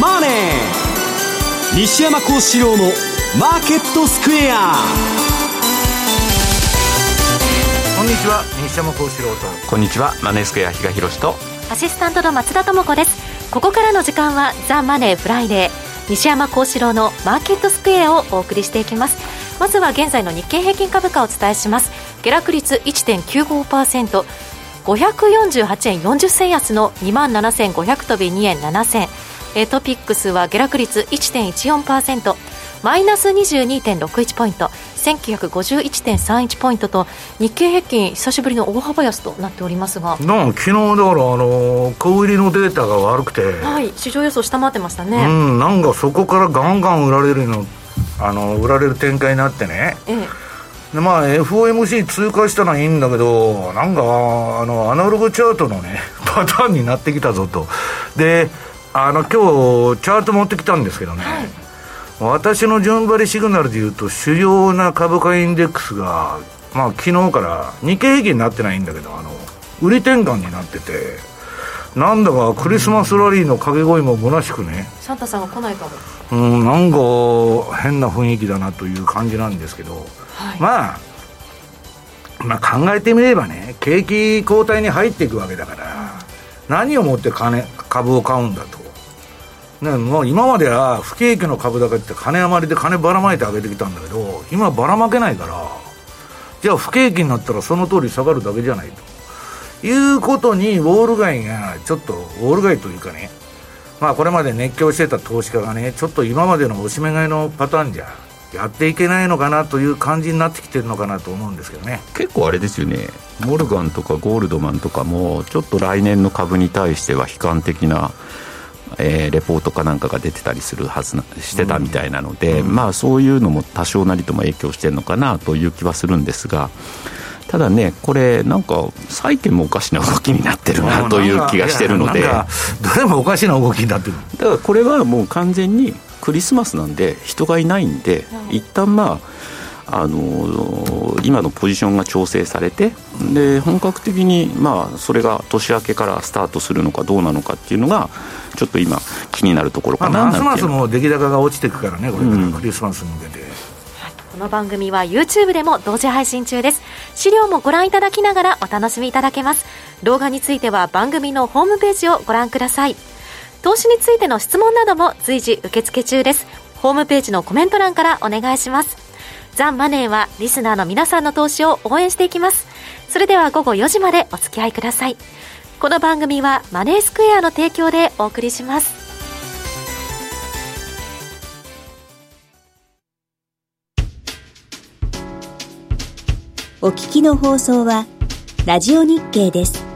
マネー」西山孝四郎の「マーケットスクエア」こんにちは。西山孝四郎と。こんにちは。マネースクエア比嘉宏と。アシスタントの松田智子です。ここからの時間はザ・マネーフライデー西山孝四郎のマーケットスクエアをお送りしていきます。まずは現在の日経平均株価をお伝えします。下落率1.95% 548円40銭安の2万7500飛び2円7銭トピックスは下落率1.14%マイナス22.61ポイント1951.31ポイントと日経平均久しぶりの大幅安となっておりますが。なん昨日だからあの小売りのデータが悪くて。はい市場予想下回ってましたね。うんなんかそこからガンガン売られるのあの売られる展開になってね、ええ。でまあ FOMC 通過したのはいいんだけどなんかあのアナログチャートのね パターンになってきたぞと。であの今日チャート持ってきたんですけどね、はい。私の順張りシグナルでいうと主要な株価インデックスがまあ昨日から日経平均になってないんだけどあの売り転換になっててなんだかクリスマスラリーの掛け声も虚しくね。サンタさんが来ないかも。うんなんか変な雰囲気だなという感じなんですけど、はい、まあまあ考えてみればね景気後退に入っていくわけだから、何をもって金株を買うんだと。ね、もう今までは不景気の株高って金余りで金ばらまいてあげてきたんだけど今ばらまけないからじゃあ不景気になったらその通り下がるだけじゃないと。いうことにウォール街がちょっとウォール街というかねまあこれまで熱狂してた投資家がねちょっと今までのおしめ買いのパターンじゃやっていけないのかなという感じになってきてるのかなと思うんですけどね。結構あれですよね。モルガンとかゴールドマンとかもちょっと来年の株に対しては悲観的なえー、レポートかなんかが出てたりするはずなしてたみたいなので、うん、まあそういうのも多少なりとも影響してるのかなという気はするんですがただねこれなんか債券もおかしな動きになってるなという気がしてるので。どれもおかしな動きになってる。だからこれはもう完全にクリスマスなんで人がいないんで、うん、一旦まああの今のポジションが調整されてで本格的に、まあ、それが年明けからスタートするのかどうなのかっていうのがちょっと今気になるところかなますますも出来高が落ちていくからねこれからクリスマスに向けて、うん、この番組は YouTube でも同時配信中です。資料もご覧いただきながらお楽しみいただけます。動画については番組のホームページをご覧ください投資についての質問なども随時受付中ですホームページのコメント欄からお願いしますザ・マネーはリスナーの皆さんの投資を応援していきます。それでは午後4時までお付き合いください。この番組はマネースクエアの提供でお送りします。お聞きの放送はラジオ日経です。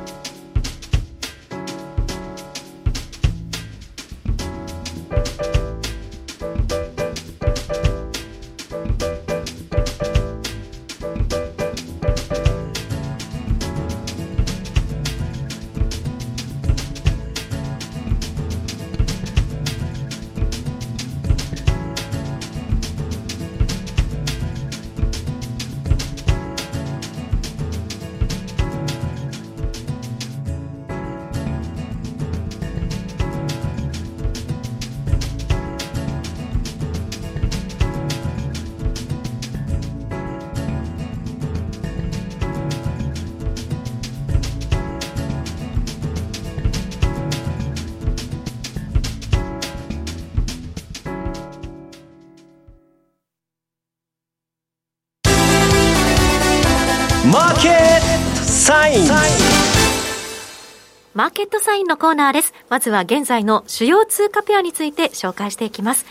サインのコーナーです。まずは現在の主要通貨ペアについて紹介していきます。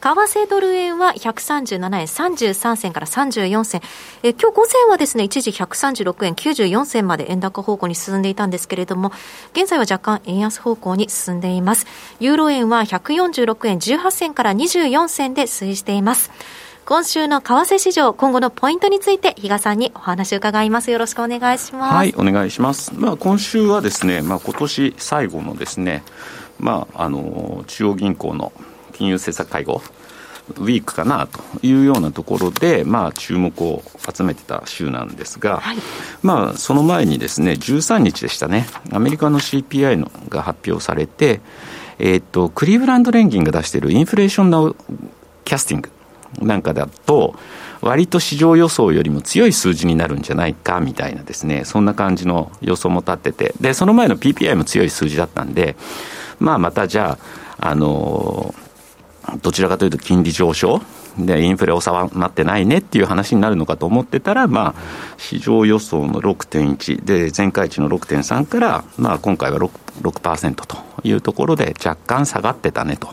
為替ドル円は137円33銭から34銭。え今日午前はですね、一時136円94銭まで円高方向に進んでいたんですけれども、現在は若干円安方向に進んでいます。ユーロ円は146円18銭から24銭で推移しています。今週の為替市場、今後のポイントについて、比嘉さんにお話を伺います。よろしくお願いします。はい、お願いします。まあ、今週はですね、まあ、今年最後のですね、まあ、あの、中央銀行の金融政策会合、ウィークかなというようなところで、まあ、注目を集めてた週なんですが、はい、まあ、その前にですね、13日でしたね、アメリカの CPI のが発表されて、えっ、と、クリーブランド連銀が出しているインフレーションのキャスティングなんかだと、割と市場予想よりも強い数字になるんじゃないかみたいなですね、そんな感じの予想も立ってて、で、その前の PPI も強い数字だったんで、まあまたじゃあ、あのどちらかというと金利上昇で、インフレ収まってないねっていう話になるのかと思ってたら、まあ、市場予想の6.1で、前回値の6.3から、まあ、今回は 6%, というところで、若干下がってたねと。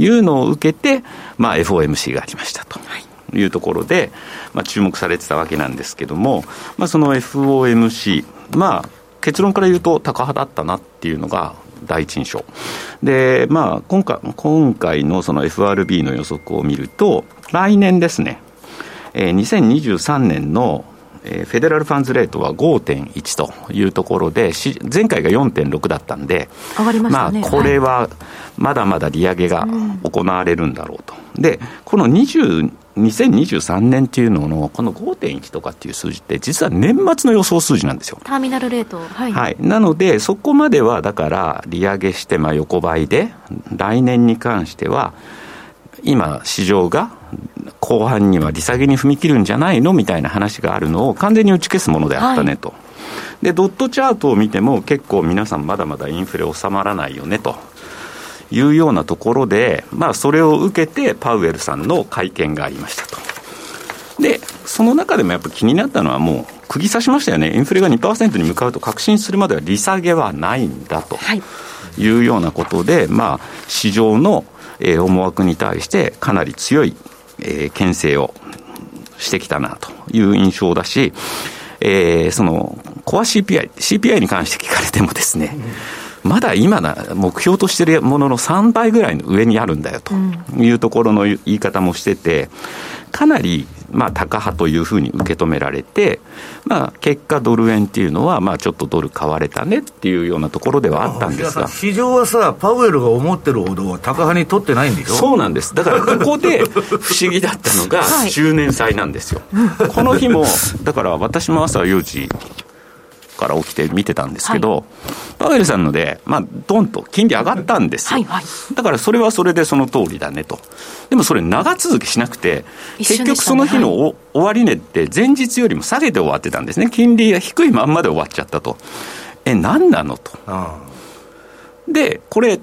いうのを受けて、まあ、FOMC がありましたと。いうところで、まあ、注目されてたわけなんですけども、まあ、その FOMC、まあ、結論から言うと高派だったなっていうのが第一印象。で、まあ、今回、今回のその FRB の予測を見ると、来年ですね、えー、2023年のえー、フェデラルファンズレートは5.1というところで、前回が4.6だったんで、上がりましたね、まあ、これはまだまだ利上げが行われるんだろうと。うん、で、この20 2023年っていうのの、この5.1とかっていう数字って、実は年末の予想数字なんですよ。ターミナルレート。はい。はい、なので、そこまでは、だから、利上げして、まあ、横ばいで、来年に関しては、今、市場が後半には利下げに踏み切るんじゃないのみたいな話があるのを完全に打ち消すものであったねと。はい、で、ドットチャートを見ても、結構皆さん、まだまだインフレ収まらないよねと。いうようなところで、まあ、それを受けて、パウエルさんの会見がありましたと。で、その中でもやっぱ気になったのは、もう、釘刺しましたよね、インフレが2%に向かうと確信するまでは利下げはないんだというようなことで、まあ、市場のえー、思惑に対してかなり強い、えー、牽制をしてきたなという印象だし、えー、そのコア CPI、CPI に関して聞かれてもですね、まだ今な、目標としているものの3倍ぐらいの上にあるんだよというところの言い方もしてて、かなりまあ、高派というふうに受け止められて、まあ、結果、ドル円っていうのは、まあ、ちょっとドル買われたねっていうようなところではあったんですが。市場はさ、パウエルが思ってるほど高派に取ってないんでしょ？そうなんです、だからここで不思議だったのが、周年祭なんですよ。この日もだから私も朝4時から起きて見てたんですけど、はい、パウエルさんので、まあ、ドンと金利上がったんですよ、はいはい、だからそれはそれでその通りだねと、でもそれ、長続きしなくて、結局その日の、はい、終値って前日よりも下げて終わってたんですね、金利が低いまんまで終わっちゃったと、え、何なのと。で、これ、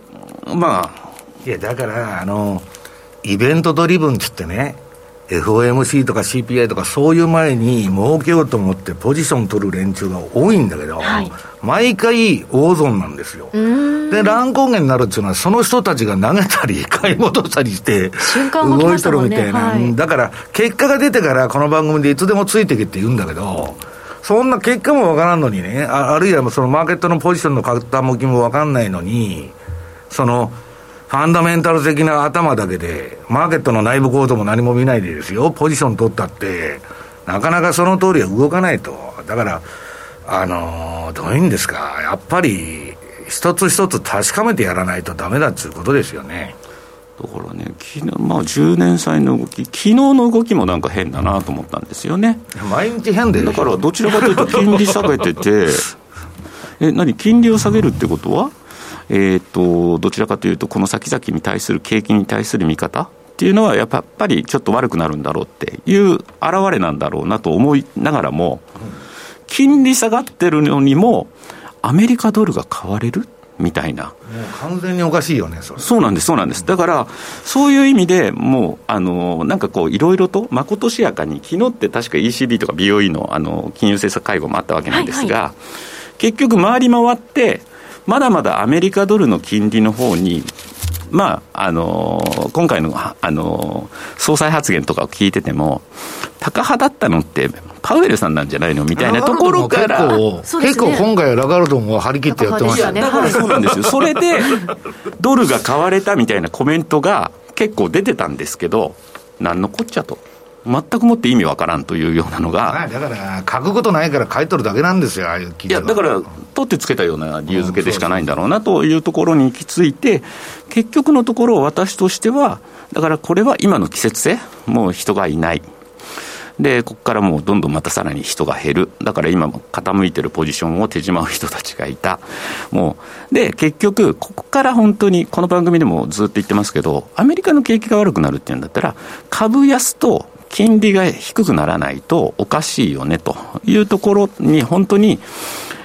まあ。いや、だから、あの、イベントドリブンっつってね、FOMC とか CPI とかそういう前に儲けようと思ってポジション取る連中が多いんだけど、はい、毎回大損なんですよ。で、乱高下になるっていうのはその人たちが投げたり 買い戻したりして動いてるみたいな、はい、だから結果が出てからこの番組でいつでもついてけって言うんだけど、そんな結果もわからんのにね、ああるいはそのマーケットのポジションの傾きもわかんないのに、その、ファンダメンタル的な頭だけで、マーケットの内部構造も何も見ないでですよ、ポジション取ったって、なかなかその通りは動かないと。だから、あのー、どういうんですか、やっぱり、一つ一つ確かめてやらないとだめだっていうことですよね。だからね、昨日まあ、10年債の動き、昨日の動きもなんか変だなと思ったんですよね。毎日変でだからどちらかというと、金利下げてて、え、何、金利を下げるってことは、えーと、どちらかというと、この先々に対する景気に対する見方っていうのは、やっぱりちょっと悪くなるんだろうっていう現れなんだろうなと思いながらも、金利下がってるのにも、アメリカドルが買われるみたいな。もう完全におかしいよね、そそうなんです、そうなんです。だから、そういう意味でもう、あの、なんかこう、いろいろと、まことしやかに、昨日って確か ECB とか BOE の、あの、金融政策会合もあったわけなんですが、はいはい、結局回り回って、まだまだアメリカドルの金利の方に、まあ、あのー、今回の、あのー、総裁発言とかを聞いてても、高派だったのって、パウエルさんなんじゃないのみたいなところから。結構、ね、結構今回はラガルドも張り切ってやってましたね。だから そうなんですよ。それで、ドルが買われたみたいなコメントが結構出てたんですけど、なんのこっちゃと。全くもって意味わからんというようなのが、だから、書くことないから書いとるだけなんですよ、ああいういや、だから、取ってつけたような理由付けでしかないんだろうなというところに行き着いて、結局のところ、私としては、だからこれは今の季節性、もう人がいない。で、ここからもうどんどんまたさらに人が減る。だから今も傾いてるポジションを手じまう人たちがいた。もう、で、結局、ここから本当に、この番組でもずっと言ってますけど、アメリカの景気が悪くなるっていうんだったら、株安と金利が低くならないとおかしいよねというところに本当に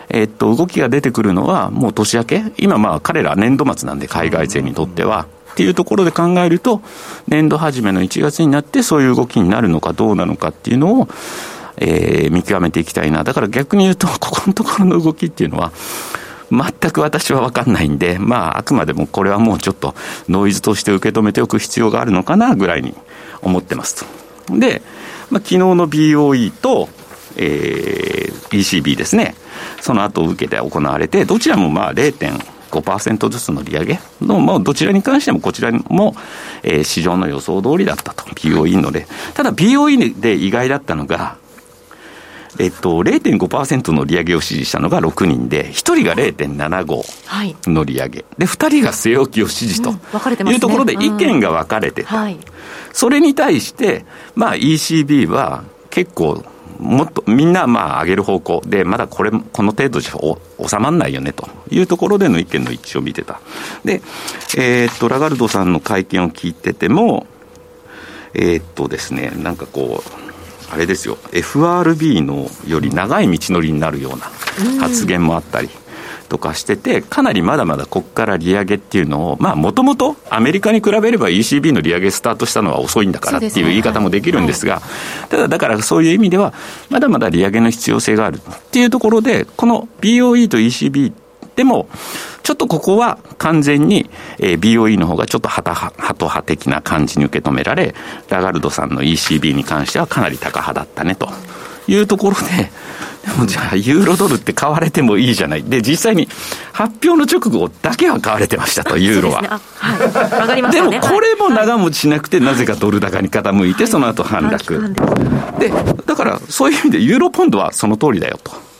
えっと、動きが出てくるのは、もう年明け、今、まあ、彼ら年度末なんで、海外勢にとっては。っていうところで考えると、年度初めの1月になって、そういう動きになるのかどうなのかっていうのを、えー、見極めていきたいな。だから逆に言うと、ここのところの動きっていうのは、全く私は分かんないんで、まあ、あくまでもこれはもうちょっとノイズとして受け止めておく必要があるのかなぐらいに思ってますと。で、まあ、昨日の BOE と、えー、ECB ですね。その後を受けて行われて、どちらもまあ0.5%ずつの利上げの、まあどちらに関してもこちらも、えー、市場の予想通りだったと、BOE ので。ただ BOE で意外だったのが、えっと、0.5%の利上げを指示したのが6人で、1人が0.75の利上げ、で、2人が据え置きを指示と、いうところで意見が分かれてた、うんはい、それに対して、まあ、ECB は結構、もっとみんなまあ上げる方向。で、まだこれ、この程度じゃ収まらないよねと。いうところでの意見の一致を見てた。で、えー、っと、ラガルドさんの会見を聞いてても、えー、っとですね、なんかこう、あれですよ、FRB のより長い道のりになるような発言もあったり。とかしてて、かなりまだまだここから利上げっていうのを、まあ、もともとアメリカに比べれば ECB の利上げスタートしたのは遅いんだからっていう言い方もできるんですが、ただだからそういう意味では、まだまだ利上げの必要性があるっていうところで、この BOE と ECB でも、ちょっとここは完全に、えー、BOE の方がちょっとハト派的な感じに受け止められ、ラガルドさんの ECB に関してはかなりタカ派だったねというところで、でもじゃあ、ユーロドルって買われてもいいじゃない。で、実際に発表の直後だけは買われてましたと、ユーロは。でね。はい、でもこれも長持ちしなくて、なぜかドル高に傾いて、その後反落。で、だからそういう意味でユーロポンドはその通りだよと。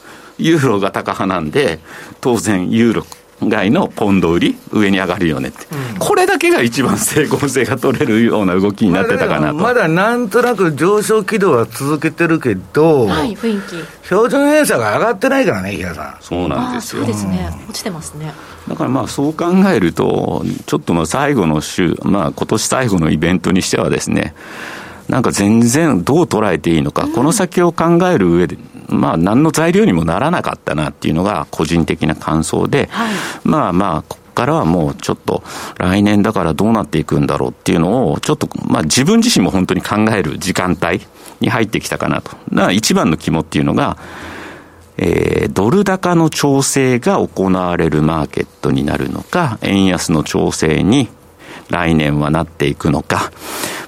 ユーロが高派なんで、当然ユーロ外のポンド売り、上に上がるよねって、うん、これだけが一番整合性が取れるような動きになってたかなと。まだなんとなく上昇軌道は続けてるけど、はい、雰囲気。標準偏差が上がってないからね、さん。そうなんですよ。そうですね。落ちてますね。だからまあそう考えると、ちょっとの最後の週、まあ今年最後のイベントにしてはですね、なんか全然どう捉えていいのか、うん、この先を考える上で、まあ、何の材料にもならなかったなっていうのが個人的な感想で、はい、まあまあ、ここからはもうちょっと来年だからどうなっていくんだろうっていうのを、ちょっと、まあ自分自身も本当に考える時間帯に入ってきたかなと。だから一番の肝っていうのが、えー、ドル高の調整が行われるマーケットになるのか、円安の調整に来年はなっていくのか、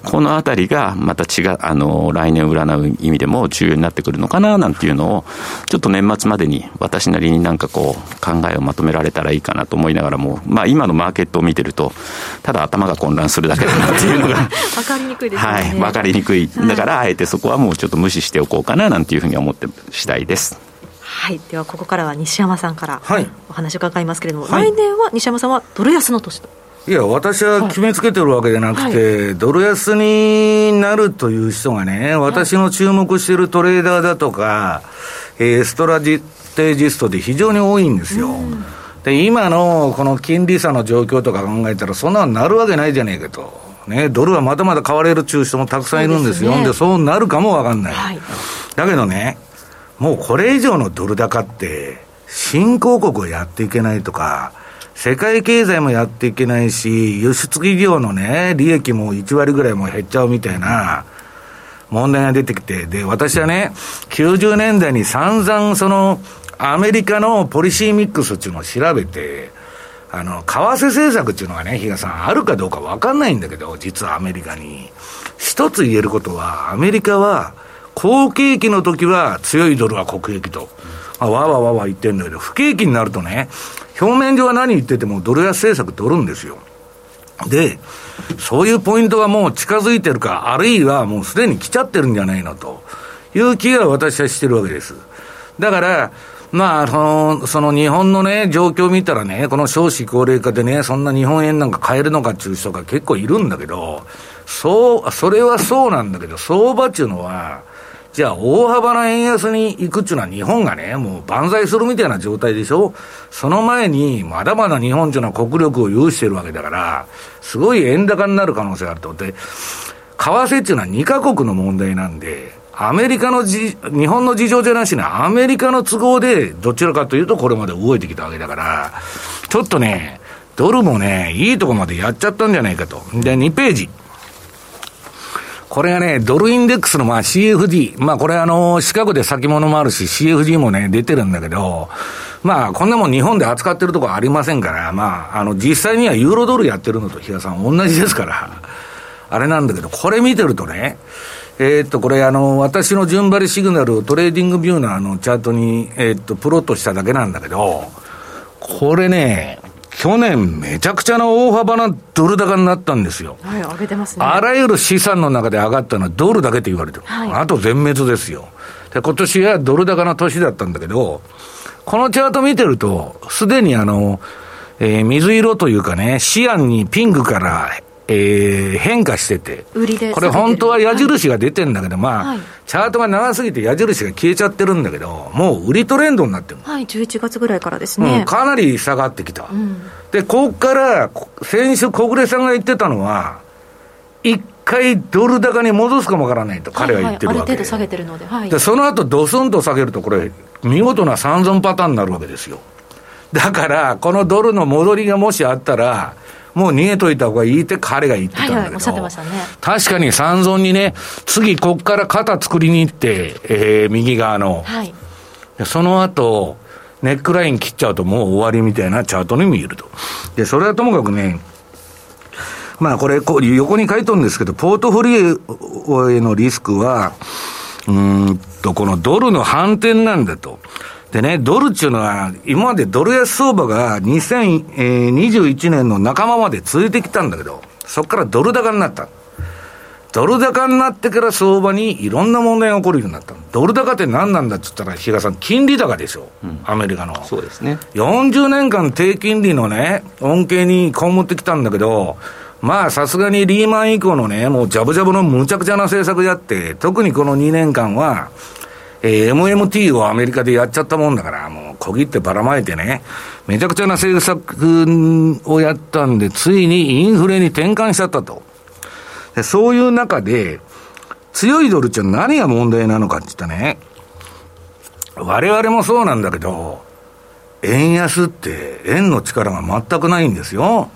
このあたりがまた違う、あの、来年占う意味でも重要になってくるのかな、なんていうのを、ちょっと年末までに私なりになんかこう、考えをまとめられたらいいかなと思いながらも、まあ今のマーケットを見てると、ただ頭が混乱するだけだなっていうのが。わかりにくいですね。はい、わかりにくい。だから、あえてそこはもうちょっと無視しておこうかな、なんていうふうに思って次第です。はい、ではここからは西山さんからお話を伺いますけれども、はい、来年は西山さんはドル安の年と。いや、私は決めつけてるわけじゃなくて、はい、ドル安になるという人がね、私の注目しているトレーダーだとか、えー、ストラテージストで非常に多いんですよ。で、今のこの金利差の状況とか考えたら、そんなのなるわけないじゃねえかと。ね、ドルはまだまだ買われる中人もたくさんいるんですよ。で、ね、そうなるかもわかんない、はい。だけどね、もうこれ以上のドル高って、新興国をやっていけないとか、世界経済もやっていけないし、輸出企業のね、利益も1割ぐらいも減っちゃうみたいな問題が出てきて、で、私はね、90年代に散々その、アメリカのポリシーミックスっていうのを調べて、あの、為替政策っていうのがね、比嘉さん、あるかどうかわかんないんだけど、実はアメリカに。一つ言えることは、アメリカは、好景気の時は強いドルは国益と。あわわわわ言ってるんだけど、不景気になるとね、表面上は何言っててもドル安政策取るんですよ。で、そういうポイントがもう近づいてるか、あるいはもうすでに来ちゃってるんじゃないのという気が私はしてるわけです。だから、まあ、その、その日本のね、状況を見たらね、この少子高齢化でね、そんな日本円なんか買えるのかっていう人が結構いるんだけど、そう、それはそうなんだけど、相場っていうのは、じゃあ、大幅な円安に行くっていうのは日本がね、もう万歳するみたいな状態でしょ？その前に、まだまだ日本っていうのは国力を有してるわけだから、すごい円高になる可能性があると。で、為替っていうのは2カ国の問題なんで、アメリカのじ、日本の事情じゃなしに、アメリカの都合で、どちらかというとこれまで動いてきたわけだから、ちょっとね、ドルもね、いいとこまでやっちゃったんじゃないかと。で、2ページ。これがね、ドルインデックスのまあ CFD。まあこれあの、四角で先物もあるし CFD もね、出てるんだけど、まあこんなもん日本で扱ってるとこありませんから、まああの実際にはユーロドルやってるのと比嘉さん同じですから、あれなんだけど、これ見てるとね、えー、っと、これあの、私の順張りシグナルを TradingView のあのチャートに、えー、っと、プロットしただけなんだけど、これね、去年めちゃくちゃな大幅なドル高になったんですよ。はい、上げてますね。あらゆる資産の中で上がったのはドルだけって言われてる。はい、あと全滅ですよ。で、今年はドル高の年だったんだけど、このチャート見てると、すでにあの、えー、水色というかね、シアンにピンクからえー、変化してて、これ本当は矢印が出てんだけど、まあ、はい、チャートが長すぎて矢印が消えちゃってるんだけど、もう売りトレンドになってるはい、11月ぐらいからですね。うん、かなり下がってきた。うん、で、ここから、先週小暮さんが言ってたのは、一回ドル高に戻すかもわからないと彼は言ってるわけ、はいはい、ある程度下げてるので、はい、でその後ドスンと下げると、これ、見事な三尊パターンになるわけですよ。だから、このドルの戻りがもしあったら、もう逃げといた方がいいって彼が言ってたんだけど、はいはい、ね。確かに三尊にね、次こっから肩作りに行って、えー、右側の。はい。その後、ネックライン切っちゃうともう終わりみたいなチャートに見えると。で、それはともかくね、まあこれ、こう横に書いてるんですけど、ポートフォリオへのリスクは、うんと、このドルの反転なんだと。でね、ドルっていうのは、今までドル安相場が2021年の半ばまで続いてきたんだけど、そこからドル高になった。ドル高になってから相場にいろんな問題が起こるようになった。ドル高って何なんだって言ったら、比嘉さん、金利高ですよ、うん、アメリカの。そうですね。40年間低金利のね、恩恵に被ってきたんだけど、まあ、さすがにリーマン以降のね、もうジャブジャブのむちゃくちゃな政策やって、特にこの2年間は、えー、MMT をアメリカでやっちゃったもんだから、もう小切ってばらまいてね、めちゃくちゃな政策をやったんで、ついにインフレに転換しちゃったと。でそういう中で、強いドルって何が問題なのかって言ったね、我々もそうなんだけど、円安って円の力が全くないんですよ。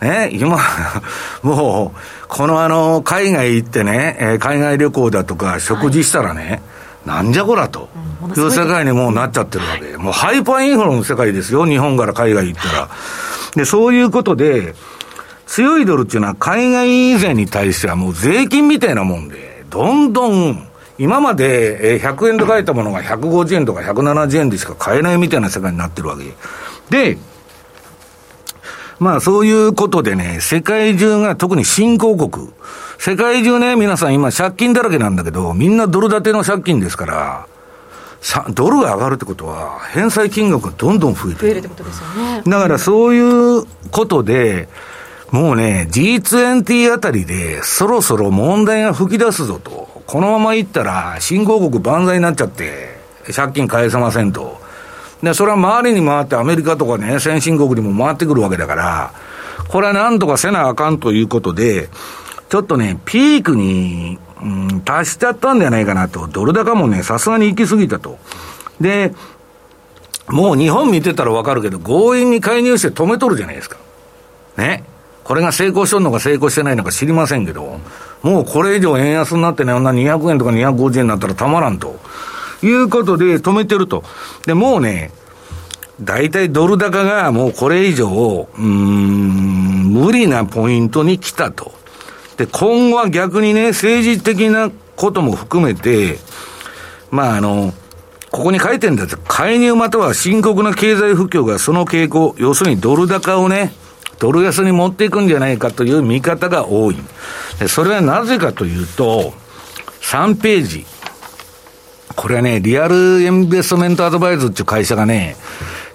ね、今、もう、このあの、海外行ってね、海外旅行だとか食事したらね、はいなんじゃこらと、い。う世界にもうなっちゃってるわけ、もうハイパーインフレの世界ですよ、日本から海外行ったら。で、そういうことで、強いドルっていうのは海外以前に対してはもう税金みたいなもんで、どんどん、今まで100円で買えたものが150円とか170円でしか買えないみたいな世界になってるわけ。で、まあそういうことでね、世界中が特に新興国、世界中ね、皆さん今借金だらけなんだけど、みんなドル建ての借金ですから、ドルが上がるってことは、返済金額がどんどん増えてる。増えるってことですよね。だからそういうことで、もうね、G20 あたりで、そろそろ問題が吹き出すぞと。このままいったら、新興国万歳になっちゃって、借金返せませんと。で、それは周りに回って、アメリカとかね、先進国にも回ってくるわけだから、これはなんとかせなあかんということで、ちょっとね、ピークに、うん、達しちゃったんじゃないかなと。ドル高もね、さすがに行き過ぎたと。で、もう日本見てたらわかるけど、強引に介入して止めとるじゃないですか。ね。これが成功しとるのか成功してないのか知りませんけど、もうこれ以上円安になってね、女200円とか250円になったらたまらんと。いうことで止めてると。で、もうね、大体ドル高がもうこれ以上、うん、無理なポイントに来たと。で、今後は逆にね、政治的なことも含めて、まああの、ここに書いてんだけど、介入または深刻な経済不況がその傾向、要するにドル高をね、ドル安に持っていくんじゃないかという見方が多い。それはなぜかというと、3ページ。これはね、リアルインベストメントアドバイズっていう会社がね、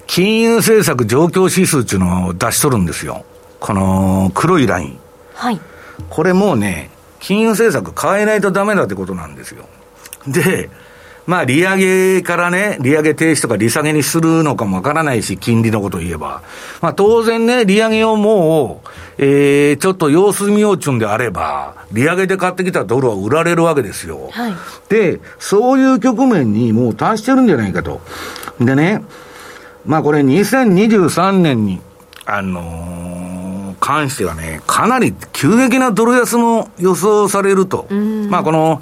金融政策状況指数っていうのを出しとるんですよ。この黒いライン。はい。これもうね、金融政策変えないとダメだってことなんですよ。で、まあ、利上げからね、利上げ停止とか利下げにするのかもわからないし、金利のことを言えば。まあ、当然ね、利上げをもう、えー、ちょっと様子見ようちゅんであれば、利上げで買ってきたドルは売られるわけですよ。はい、で、そういう局面にもう達してるんじゃないかと。でね、まあこれ2023年に、あのー、関してはね、かなり急激なドル安も予想されると。まあこの、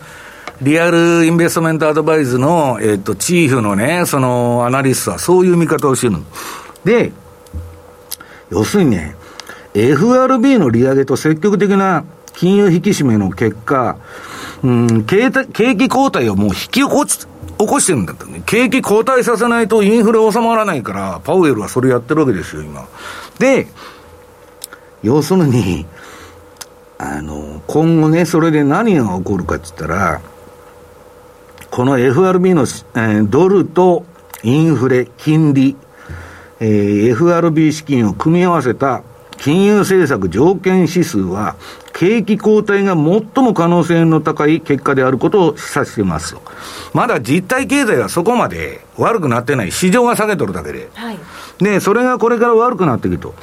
リアルインベストメントアドバイズの、えっ、と、チーフのね、そのアナリストはそういう見方をしてるで、要するにね、FRB の利上げと積極的な金融引き締めの結果、うん、景景気後退をもう引き起こし、起こしてるんだと、ね。景気後退させないとインフレ収まらないから、パウエルはそれやってるわけですよ、今。で、要するに、あの、今後ね、それで何が起こるかって言ったら、この FRB の、えー、ドルとインフレ、金利、えー、FRB 資金を組み合わせた金融政策条件指数は、景気後退が最も可能性の高い結果であることを示唆しています。まだ実体経済はそこまで悪くなってない。市場が下げとるだけで。はい、で、それがこれから悪くなっていくと。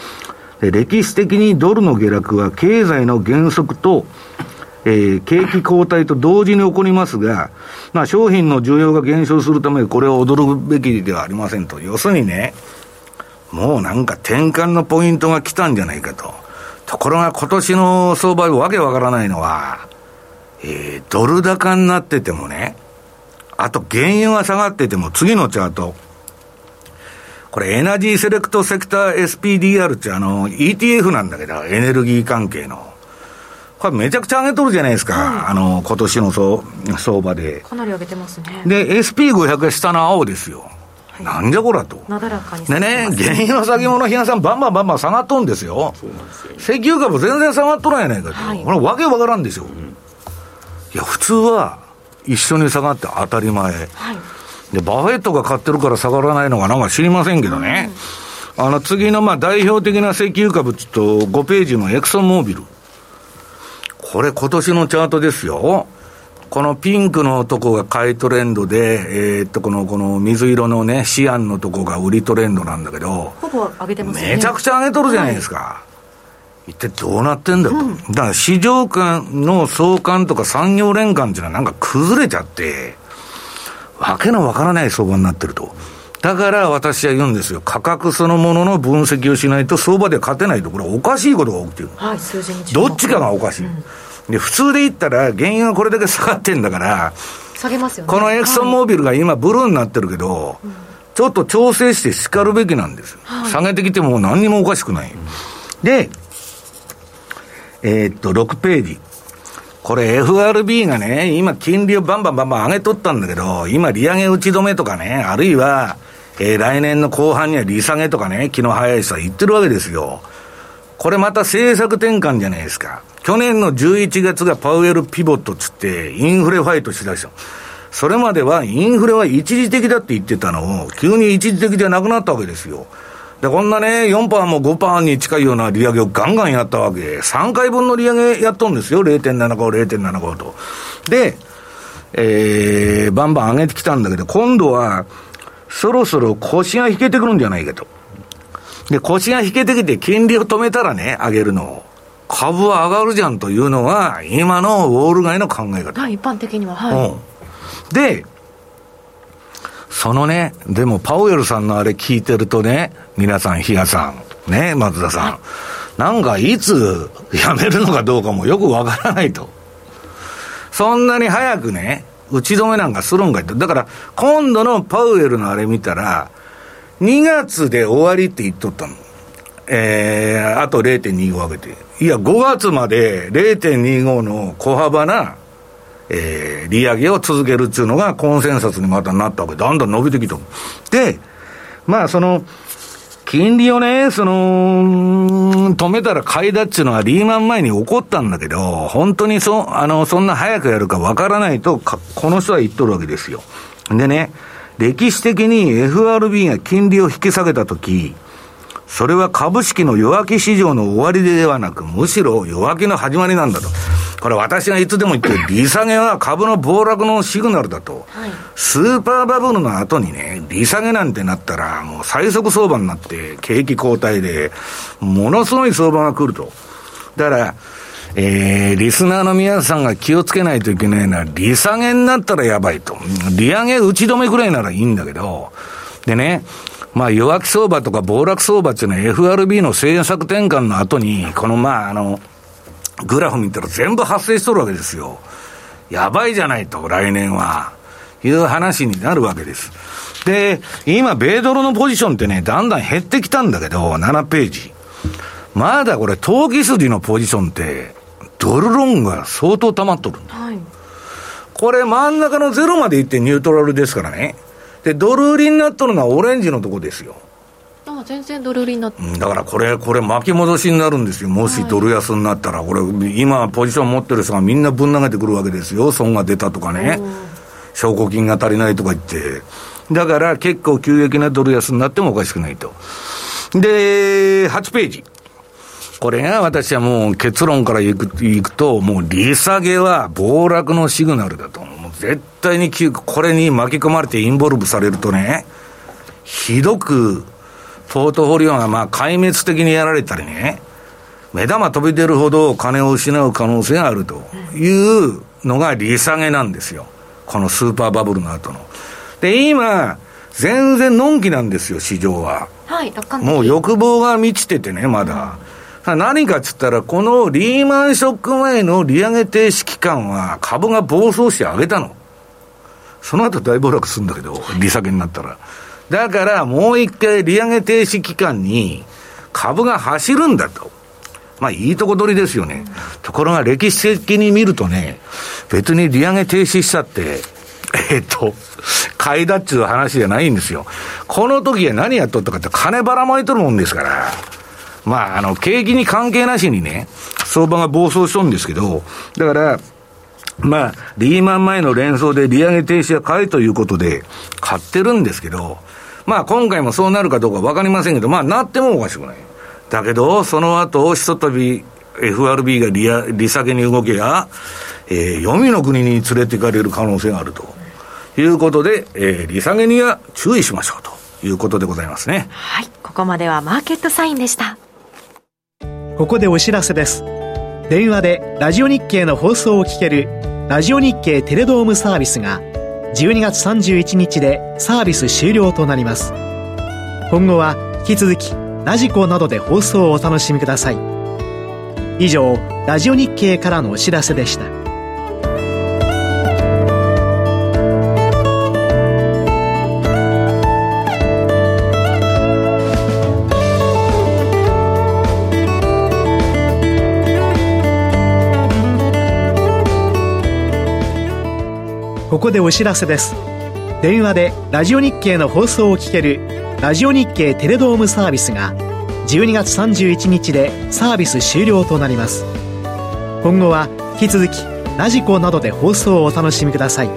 歴史的にドルの下落は経済の減速とえー、景気後退と同時に起こりますが、まあ、商品の需要が減少するため、これは驚くべきではありませんと。要するにね、もうなんか転換のポイントが来たんじゃないかと。ところが今年の相場わけわからないのは、えー、ドル高になっててもね、あと原油が下がってても、次のチャート。これエナジーセレクトセクター SPDR ってあの ETF なんだけど、エネルギー関係の。これめちゃくちゃ上げとるじゃないですか。はい、あの、今年の相相場で。かなり上げてますね。で、SP500 は下の青ですよ。はい、なんじゃこらと。なだらかにでね、原油の先物、比嘉さん、バンバンバンバン下がっとんですよ。石油株全然下がっとらんやないかと。はい、これ、わけわからんでしょ。うん、いや、普通は、一緒に下がって当たり前。はい、で、バフェットが買ってるから下がらないのかなんか知りませんけどね。うん、あの、次の、まあ、代表的な石油株ちょっと5ページのエクソンモービル。これ今年のチャートですよ。このピンクのとこが買いトレンドで、えー、っと、この、この水色のね、シアンのとこが売りトレンドなんだけど、ほぼ上げてますね。めちゃくちゃ上げとるじゃないですか。はい、一体どうなってんだと。うん、だから市場間の相関とか産業連関っていうのはなんか崩れちゃって、わけのわからない相場になってると。だから私は言うんですよ。価格そのものの分析をしないと相場で勝てないと、これおかしいことが起きてる。はい、数字にどっちかがおかしい。うんで、普通で言ったら、原油がこれだけ下がってんだから、下げますよね。このエクソンモービルが今ブルーになってるけど、はい、ちょっと調整して叱るべきなんですよ。はい、下げてきても何にもおかしくない。で、えー、っと、6ページ。これ FRB がね、今金利をバンバンバンバン上げとったんだけど、今利上げ打ち止めとかね、あるいは、えー、来年の後半には利下げとかね、昨日早い人は言ってるわけですよ。これまた政策転換じゃないですか。去年の11月がパウエルピボットつって、インフレファイトしだした。それまではインフレは一時的だって言ってたのを、急に一時的じゃなくなったわけですよ。で、こんなね、4%も5%に近いような利上げをガンガンやったわけ。3回分の利上げやっとんですよ。0.75、0.75と。で、えー、バンバン上げてきたんだけど、今度は、そろそろ腰が引けてくるんじゃないかと。で、腰が引けてきて金利を止めたらね、上げるのを。株は上がるじゃんというのが、今のウォール街の考え方。はい、一般的には。はい。うん、で、そのね、でもパウエルさんのあれ聞いてるとね、皆さん、比嘉さん、ね、松田さん、はい、なんかいつ辞めるのかどうかもよくわからないと。そんなに早くね、打ち止めなんかするんかいと。だから、今度のパウエルのあれ見たら、2月で終わりって言っとったの。えー、あと0.25上げて。いや、5月まで0.25の小幅な、えー、利上げを続けるっていうのがコンセンサスにまたなったわけ。だんだん伸びてきた。で、まあその、金利をね、その、止めたら買いだっていうのはリーマン前に起こったんだけど、本当にそ、あの、そんな早くやるかわからないとこの人は言っとるわけですよ。でね、歴史的に FRB が金利を引き下げたとき、それは株式の弱気市場の終わりではなく、むしろ弱気の始まりなんだと。これ私がいつでも言ってる、利下げは株の暴落のシグナルだと。はい、スーパーバブルの後にね、利下げなんてなったら、もう最速相場になって、景気後退で、ものすごい相場が来ると。だから、えー、リスナーの皆さんが気をつけないといけないのは、利下げになったらやばいと。利上げ打ち止めくらいならいいんだけど、でね、まあ弱気相場とか暴落相場っていうのは FRB の政策転換の後に、このまああの、グラフ見たら全部発生しとるわけですよ。やばいじゃないと、来年は。いう話になるわけです。で、今、米ドルのポジションってね、だんだん減ってきたんだけど、7ページ。まだこれ、投機筋のポジションって、ドルロンが相当溜まっとるはい、これ、真ん中のゼロまでいってニュートラルですからね。で、ドル売りになっとるのはオレンジのとこですよ。あ全然ドル売りになって、だからこれ、これ巻き戻しになるんですよ。もしドル安になったら、これ、今ポジション持ってる人がみんなぶん投げてくるわけですよ。損が出たとかね。証拠金が足りないとか言って。だから結構急激なドル安になってもおかしくないと。で、8ページ。これが私はもう結論からいくいくと、もう利下げは暴落のシグナルだと。もう絶対にこれに巻き込まれてインボルブされるとね、ひどくポートフォリオがまあ壊滅的にやられたりね、目玉飛び出るほど金を失う可能性があるというのが利下げなんですよ。このスーパーバブルの後の。で、今、全然のんきなんですよ、市場は。はい、もう欲望が満ちててね、まだ。うん、何かっつったら、このリーマンショック前の利上げ停止期間は株が暴走して上げたの。その後大暴落するんだけど、利下げになったら。だからもう一回利上げ停止期間に株が走るんだと。まあいいとこ取りですよね。ところが歴史的に見るとね、別に利上げ停止したって、えっと、買いだっちゅう話じゃないんですよ。この時は何やっとったかって金ばらまいとるもんですから。まあ、あの、景気に関係なしにね、相場が暴走しとんですけど、だから、まあ、リーマン前の連想で利上げ停止は買いということで、買ってるんですけど、まあ今回もそうなるかどうかわかりませんけど、まあなってもおかしくない。だけど、その後、ひとたび FRB が利上利下げに動けば、えー、読みの国に連れて行かれる可能性があるということで、えー、利下げには注意しましょうということでございますね。はい。ここまではマーケットサインでした。ここでお知らせです。電話でラジオ日経の放送を聞けるラジオ日経テレドームサービスが12月31日でサービス終了となります。今後は引き続きラジコなどで放送をお楽しみください。以上ラジオ日経からのお知らせでした。ここでお知らせです。電話でラジオ日経の放送を聞けるラジオ日経テレドームサービスが12月31日でサービス終了となります。今後は引き続きラジコなどで放送をお楽しみください。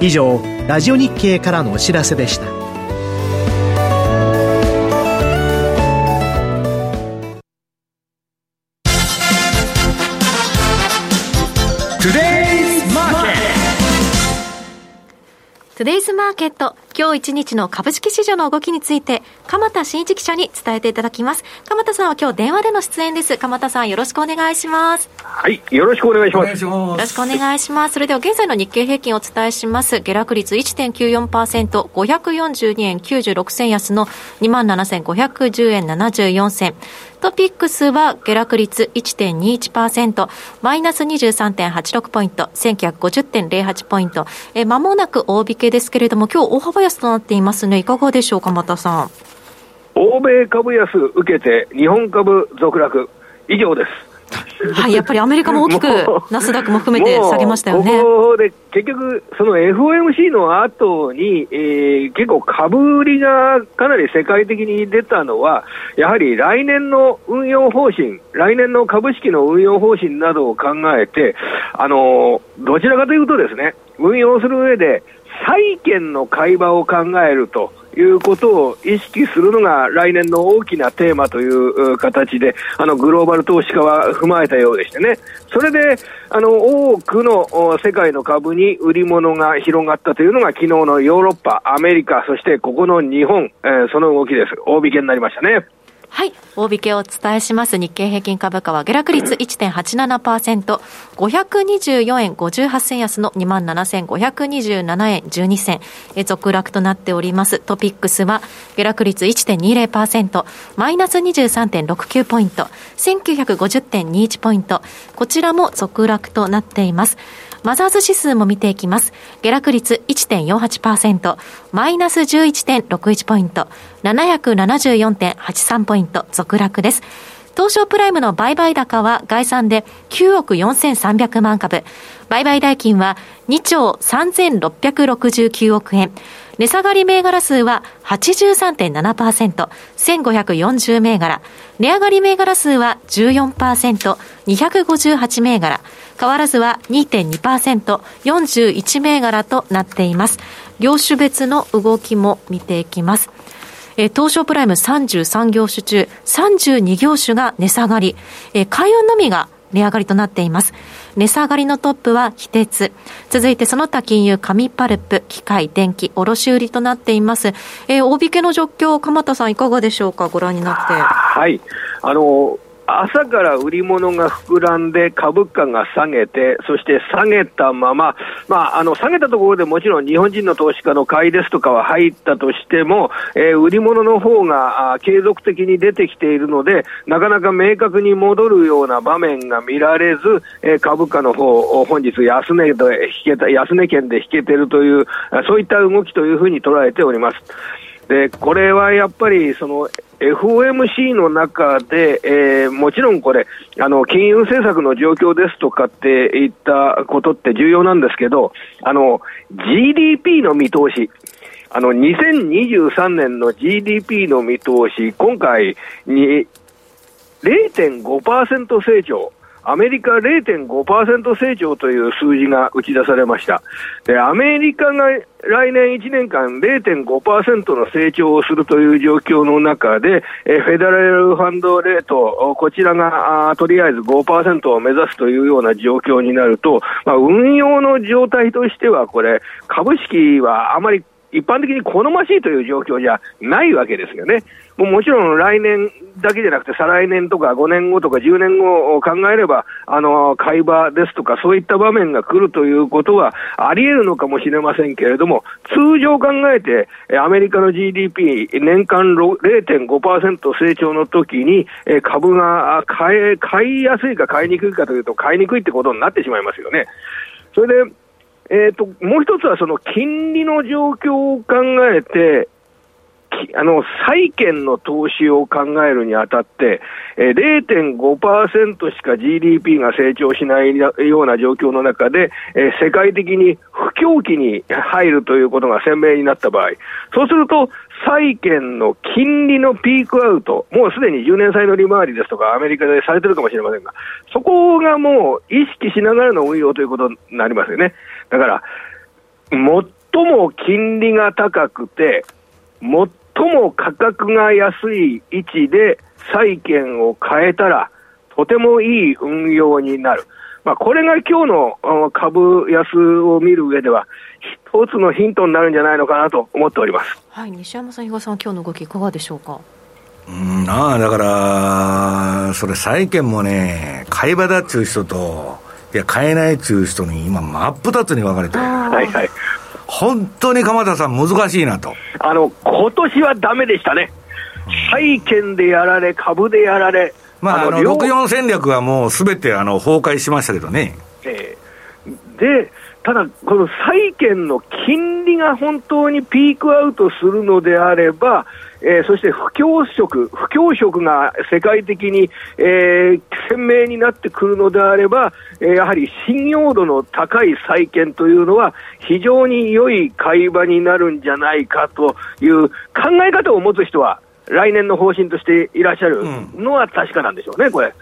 以上ラジオ日経からのお知らせでした。マーケット、今日一日の株式市場の動きについて、鎌田新一記者に伝えていただきます。鎌田さんは今日電話での出演です。鎌田さん、よろしくお願いします。はい、よろしくお願いします。よろしくお願いします。それでは現在の日経平均をお伝えします。下落率1.94%、542円96銭安の27,510円74銭。トピックスは下落率1.21%、マイナス23.86ポイント、1950.08ポイント。え、間もなく大引けですけれども、今日大幅安となっていますね。いかがでしょうか、またさん。欧米株安受けて、日本株続落。以上です。はい、やっぱりアメリカも大きく、ナスダックも含めて下げましたよね。で結局、その FOMC の後に、えー、結構株売りがかなり世界的に出たのは、やはり来年の運用方針、来年の株式の運用方針などを考えて、あのどちらかというとですね、運用する上で、債券の買い場を考えるということを意識するのが来年の大きなテーマという形で、あのグローバル投資家は踏まえたようでしてね、それであの多くの世界の株に売り物が広がったというのが、昨日のヨーロッパ、アメリカ、そしてここの日本、えー、その動きです。大引けになりましたね。はい。大引けをお伝えします。日経平均株価は下落率1.87%、524円58銭安の27,527円12銭、続落となっております。トピックスは下落率1.20%、マイナス23.69ポイント、1950.21ポイント、こちらも続落となっています。マザーズ指数も見ていきます。下落率1.48%、マイナス11.61ポイント、774.83ポイント、続落です。東証プライムの売買高は概算で9億4300万株。売買代金は2兆3669億円。値下がり銘柄数は83.7%、1540銘柄。値上がり銘柄数は14%、258銘柄。変わらずは2.2%、41銘柄となっています。業種別の動きも見ていきます。え東証プライム33業種中32業種が値下がり、え海運のみが値上がりとなっています。値下がりのトップは非鉄。続いてその他金融、紙パルプ、機械、電気、卸売となっています。えー、大引けの状況、鎌田さんいかがでしょうか？ご覧になって。はい。あの、朝から売り物が膨らんで株価が下げて、そして下げたまま、まあ、あの下げたところでもちろん日本人の投資家の買いですとかは入ったとしても、えー、売り物の方が継続的に出てきているので、なかなか明確に戻るような場面が見られず、えー、株価の方本日安値で引けた、安値圏で引けてるという、そういった動きというふうに捉えております。でこれはやっぱりその FOMC の中で、えー、もちろんこれあの、金融政策の状況ですとかっていったことって重要なんですけど、あの GDP の見通し、あの2023年の GDP の見通し、今回に0.5%成長。アメリカ0.5%成長という数字が打ち出されました。で、アメリカが来年1年間0.5%の成長をするという状況の中で、えフェデラルファンドレート、こちらがあとりあえず5%を目指すというような状況になると、まあ、運用の状態としてはこれ、株式はあまり一般的に好ましいという状況じゃないわけですよね。もうもちろん来年だけじゃなくて、再来年とか5年後とか10年後を考えれば、あの、買い場ですとか、そういった場面が来るということはあり得るのかもしれませんけれども、通常考えて、アメリカの GDP 年間0.5%成長の時に、株が買え、買いやすいか買いにくいかというと、買いにくいってことになってしまいますよね。それで、えーと、もう一つはその金利の状況を考えて、あの債券の投資を考えるにあたって、えー、0.5%しか GDP が成長しないような状況の中で、えー、世界的に不況期に入るということが鮮明になった場合、そうすると、債券の金利のピークアウト、もうすでに10年債の利回りですとか、アメリカでされてるかもしれませんが、そこがもう意識しながらの運用ということになりますよね。だから、最も金利が高くて、最も価格が安い位置で債券を変えたら、とてもいい運用になる。まあ、これが今日の株安を見る上では、一つのヒントになるんじゃないのかなと思っております。はい、西山さん、比嘉さん、今日の動きいかがでしょうか？うんああだから、それ、債券もね、買い場だっちゅう人と、いや、買えないっちゅう人に今、真っ二つに分かれてはいはい。本当に鎌田さん、難しいなと。あの、今年はだめでしたね。債券でやられ、株でやられ。まあ、あの、64戦略はもうすべて、あの、崩壊しましたけどね。えー、で、ただ、この債券の金利が本当にピークアウトするのであれば、えー、そして不況色、不況色が世界的に、えー、鮮明になってくるのであれば、えー、やはり信用度の高い債券というのは、非常に良い買い場になるんじゃないかという考え方を持つ人は、来年の方針としていらっしゃるのは確かなんでしょうね、これ。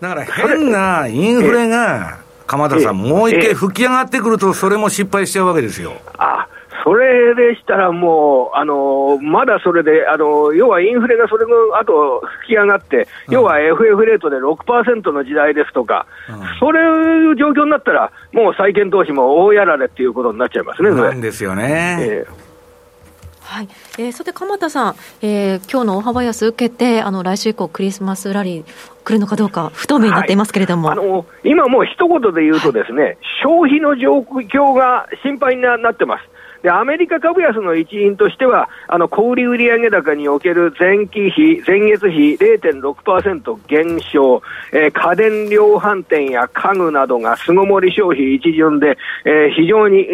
だから変なインフレが、鎌田さん、もう一回吹き上がってくると、それも失敗しちゃうわけですよ。あそれでしたらもう、あのまだそれで、あの要はインフレがそれの後吹き上がって、うん、要は FF レートで6%の時代ですとか、うん、そういう状況になったら、もう債券投資も大やられっていうことになっちゃいますね、なんですよね。えーはい。えー、さて、鎌田さん、えー、今日の大幅安受けて、あの来週以降、クリスマスラリー、来るのかどうか、不透明になっていますけれども、はい、あの今もう一言で言うと、ですね、はい、消費の状況が心配になってます。で、アメリカ株安の一因としては、あの、小売売上高における前期比、前月比0.6%減少、えー、家電量販店や家具などが巣ごもり消費一巡で、えー、非常に、え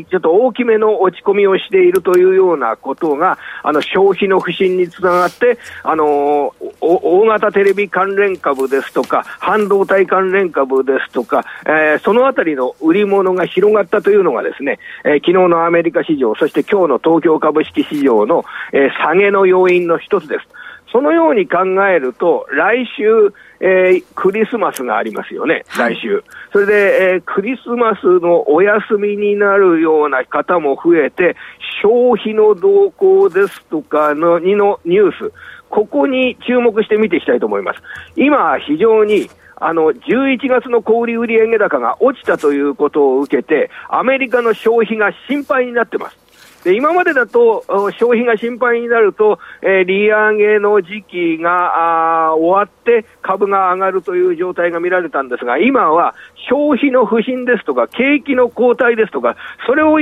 ー、ちょっと大きめの落ち込みをしているというようなことが、あの、消費の不振につながって、あの大型テレビ関連株ですとか、半導体関連株ですとか、えー、そのあたりの売り物が広がったというのがですね、えー、昨日のアメリカカ市場、そして今日の東京株式市場の、えー、下げの要因の一つです。そのように考えると、来週、えー、クリスマスがありますよね、来週。それで、えー、クリスマスのお休みになるような方も増えて、消費の動向ですとかのにのニュース、ここに注目して見ていきたいと思います。今、非常にあの、11月の小売売上高が落ちたということを受けて、アメリカの消費が心配になってます。で今までだと消費が心配になると、えー、利上げの時期があ終わって株が上がるという状態が見られたんですが、今は消費の不振ですとか、景気の後退ですとか、それを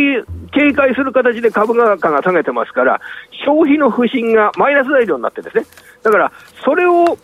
警戒する形で株価が下げてますから、消費の不振がマイナス材料になってですね、だからそれを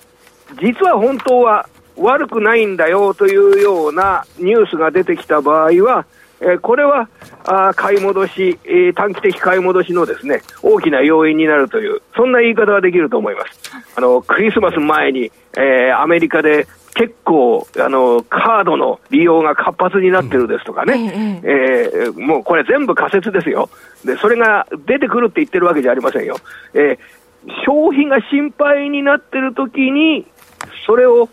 実は本当は悪くないんだよというようなニュースが出てきた場合は、えー、これはあ買い戻し、えー、短期的買い戻しのですね大きな要因になるという、そんな言い方ができると思います。あのクリスマス前に、えー、アメリカで結構あの、カードの利用が活発になってるですとかね、うん、えー、もうこれ全部仮説ですよで、それが出てくるって言ってるわけじゃありませんよ。えー、消費が心配になってるときに、それを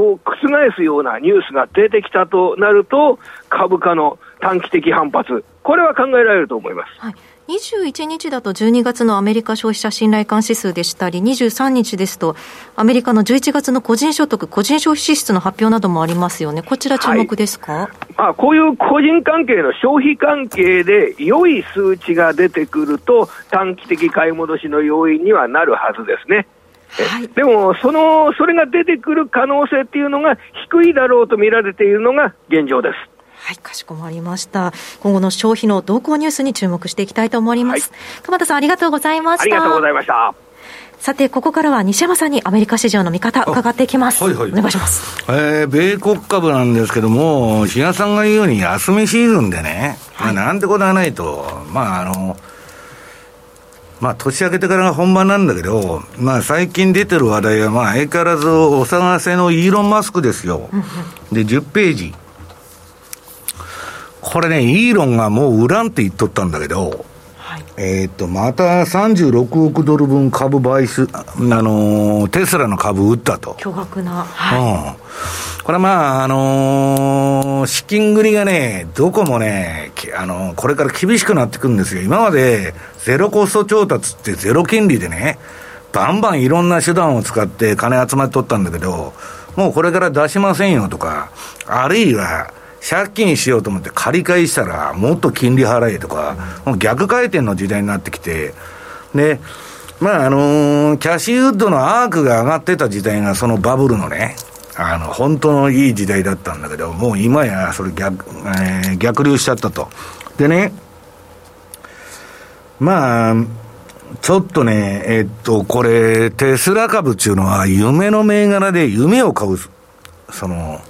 こう覆すようなニュースが出てきたとなると、株価の短期的反発、これは考えられると思います。はい。21日だと12月のアメリカ消費者信頼感指数でしたり、23日ですと、アメリカの11月の個人所得、個人消費支出の発表などもありますよね、こちら、注目ですか、はい、まあ、こういう個人関係の消費関係で良い数値が出てくると、短期的買い戻しの要因にはなるはずですね。はい、でもその、それが出てくる可能性っていうのが低いだろうと見られているのが現状です。はい、かしこまりました。今後の消費の動向ニュースに注目していきたいと思います。はい、鎌田さん、ありがとうございました。ありがとうございました。さて、ここからは西山さんにアメリカ市場の見方、伺っていきます。はいはい、お願いします。えー、米国株なんですけども、比嘉さんが言うように休みシーズンでね、はい、まあ、なんてことはないと、まあ、あの、まあ、年明けてからが本番なんだけど、まあ、最近出てる話題は、まあ、相変わらずお騒がせのイーロン・マスクですよ。で、10ページ。これね、イーロンがもう売らんって言っとったんだけど、はい、えっと、また36億ドル分株買収、あのー、テスラの株売ったと。巨額な。はい。うんこれまあ、あのー、資金繰りがね、どこもね、あの、これから厳しくなってくるんですよ。今までゼロコスト調達ってゼロ金利でね、バンバンいろんな手段を使って金集まってとったんだけど、もうこれから出しませんよとか、あるいは、借金しようと思って借り換えしたらもっと金利払えとか、もう逆回転の時代になってきて、で、まああのー、キャシーウッドのアークが上がってた時代がそのバブルのね、あの、本当のいい時代だったんだけど、もう今やそれ逆、えー、逆流しちゃったと。でね、まあ、ちょっとね、えっと、これ、テスラ株っていうのは夢の銘柄で夢を買う、その、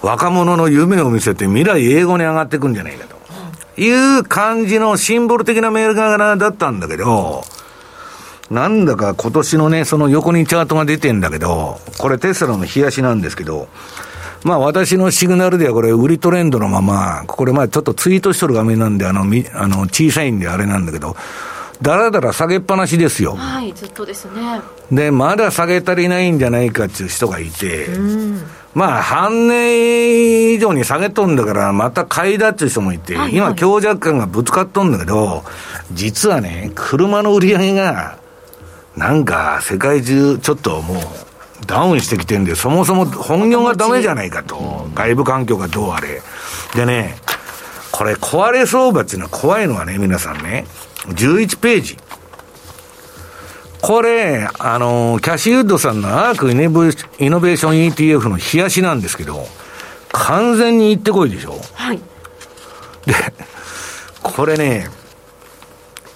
若者の夢を見せて未来英語に上がっていくんじゃないかと。いう感じのシンボル的な銘柄だったんだけど、なんだか今年のね、その横にチャートが出てんだけど、これテスラの冷やしなんですけど、まあ私のシグナルではこれ売りトレンドのまま、これまあちょっとツイートしとる画面なんで、あの、みあの小さいんであれなんだけど、だらだら下げっぱなしですよ。はい、ずっとですね。で、まだ下げ足りないんじゃないかっていう人がいて、まあ、半年以上に下げとんだから、また買いだっていう人もいて、はいはい、今、強弱感がぶつかっとんだけど、実はね、車の売り上げが、なんか、世界中、ちょっともう、ダウンしてきてんで、そもそも本業がダメじゃないかと。外部環境がどうあれ。でね、これ壊れ相場っていうのは怖いのはね、皆さんね、11ページ。これ、あの、キャシーウッドさんのアークイノベーション ETF の冷やしなんですけど、完全に行ってこいでしょ。はい。で、これね、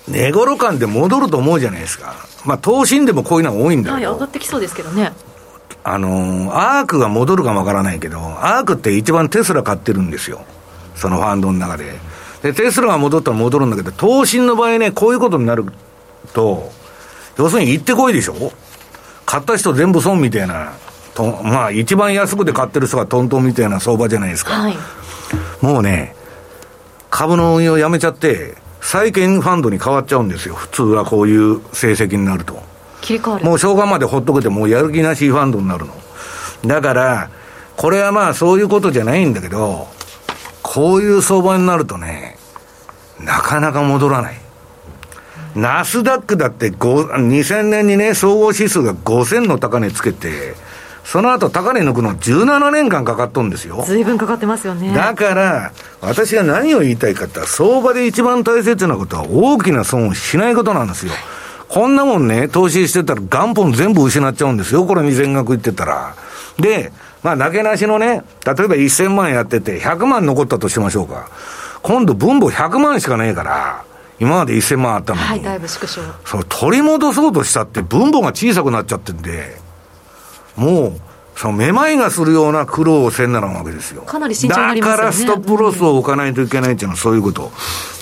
寝頃感で戻ると思うじゃないですか。まあ、投信でもこういうのが多いんだけど。はい、上がってきそうですけどね。あの、アークが戻るかもわからないけど、アークって一番テスラ買ってるんですよ。そのファンドの中で。で、テスラが戻ったら戻るんだけど、投信の場合ね、こういうことになると、要するに行ってこいでしょ買った人全部損みたいな、とまあ一番安くで買ってる人がトントンみたいな相場じゃないですか。はい、もうね、株の運用やめちゃって、債券ファンドに変わっちゃうんですよ。普通はこういう成績になると。切り替わるもう正月までほっとけて、もうやる気なしファンドになるの。だから、これはまあそういうことじゃないんだけど、こういう相場になるとね、なかなか戻らない。ナスダックだって2000年にね、総合指数が5000の高値つけて、その後高値抜くの17年間かかっとんですよ。随分かかってますよね。だから、私が何を言いたいかって相場で一番大切なことは大きな損をしないことなんですよ。こんなもんね、投資してたら元本全部失っちゃうんですよ。これ2000額いってたら。で、まあ、なけなしのね、例えば1000万やってて100万残ったとしましょうか。今度分母100万しかねえから、今まで1000万あったのに。はい、だいぶ縮小。そう、取り戻そうとしたって分母が小さくなっちゃってんで、もう、そのめまいがするような苦労をせんならんわけですよ。かなり慎重になりますよね。だからストップロスを置かないといけないっていうのはそういうこと。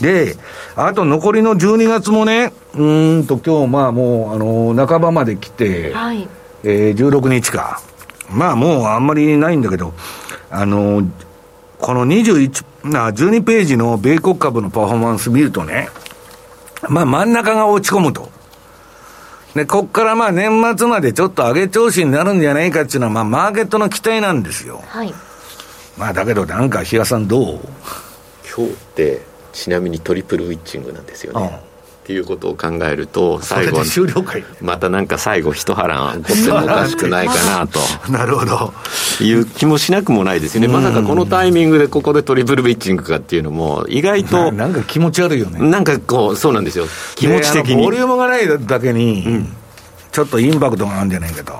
で、あと残りの12月もね、うんと今日まあもう、あの、半ばまで来て、はい、えー、16日か。まあもうあんまりないんだけど、あの、この21、な、12ページの米国株のパフォーマンス見るとね、まあ真ん中が落ち込むと。で、こっからまあ年末までちょっと上げ調子になるんじゃないかっていうのは、まあマーケットの期待なんですよ。はい。まあだけどなんか、比嘉さんどう？今日って、ちなみにトリプルウィッチングなんですよね。っていうことを考えると最後またなんか最後一波乱起こってもおかしくないかなと。なるほど。いう気もしなくもないですよね、まさかこのタイミングでここでトリプルビッチングかっていうのも意外となんか気持ち悪いよね。なんかこうそうなんですよ。気持ち的に。ボリュームがないだけに、ちょっとインパクトがあるんじゃないかと。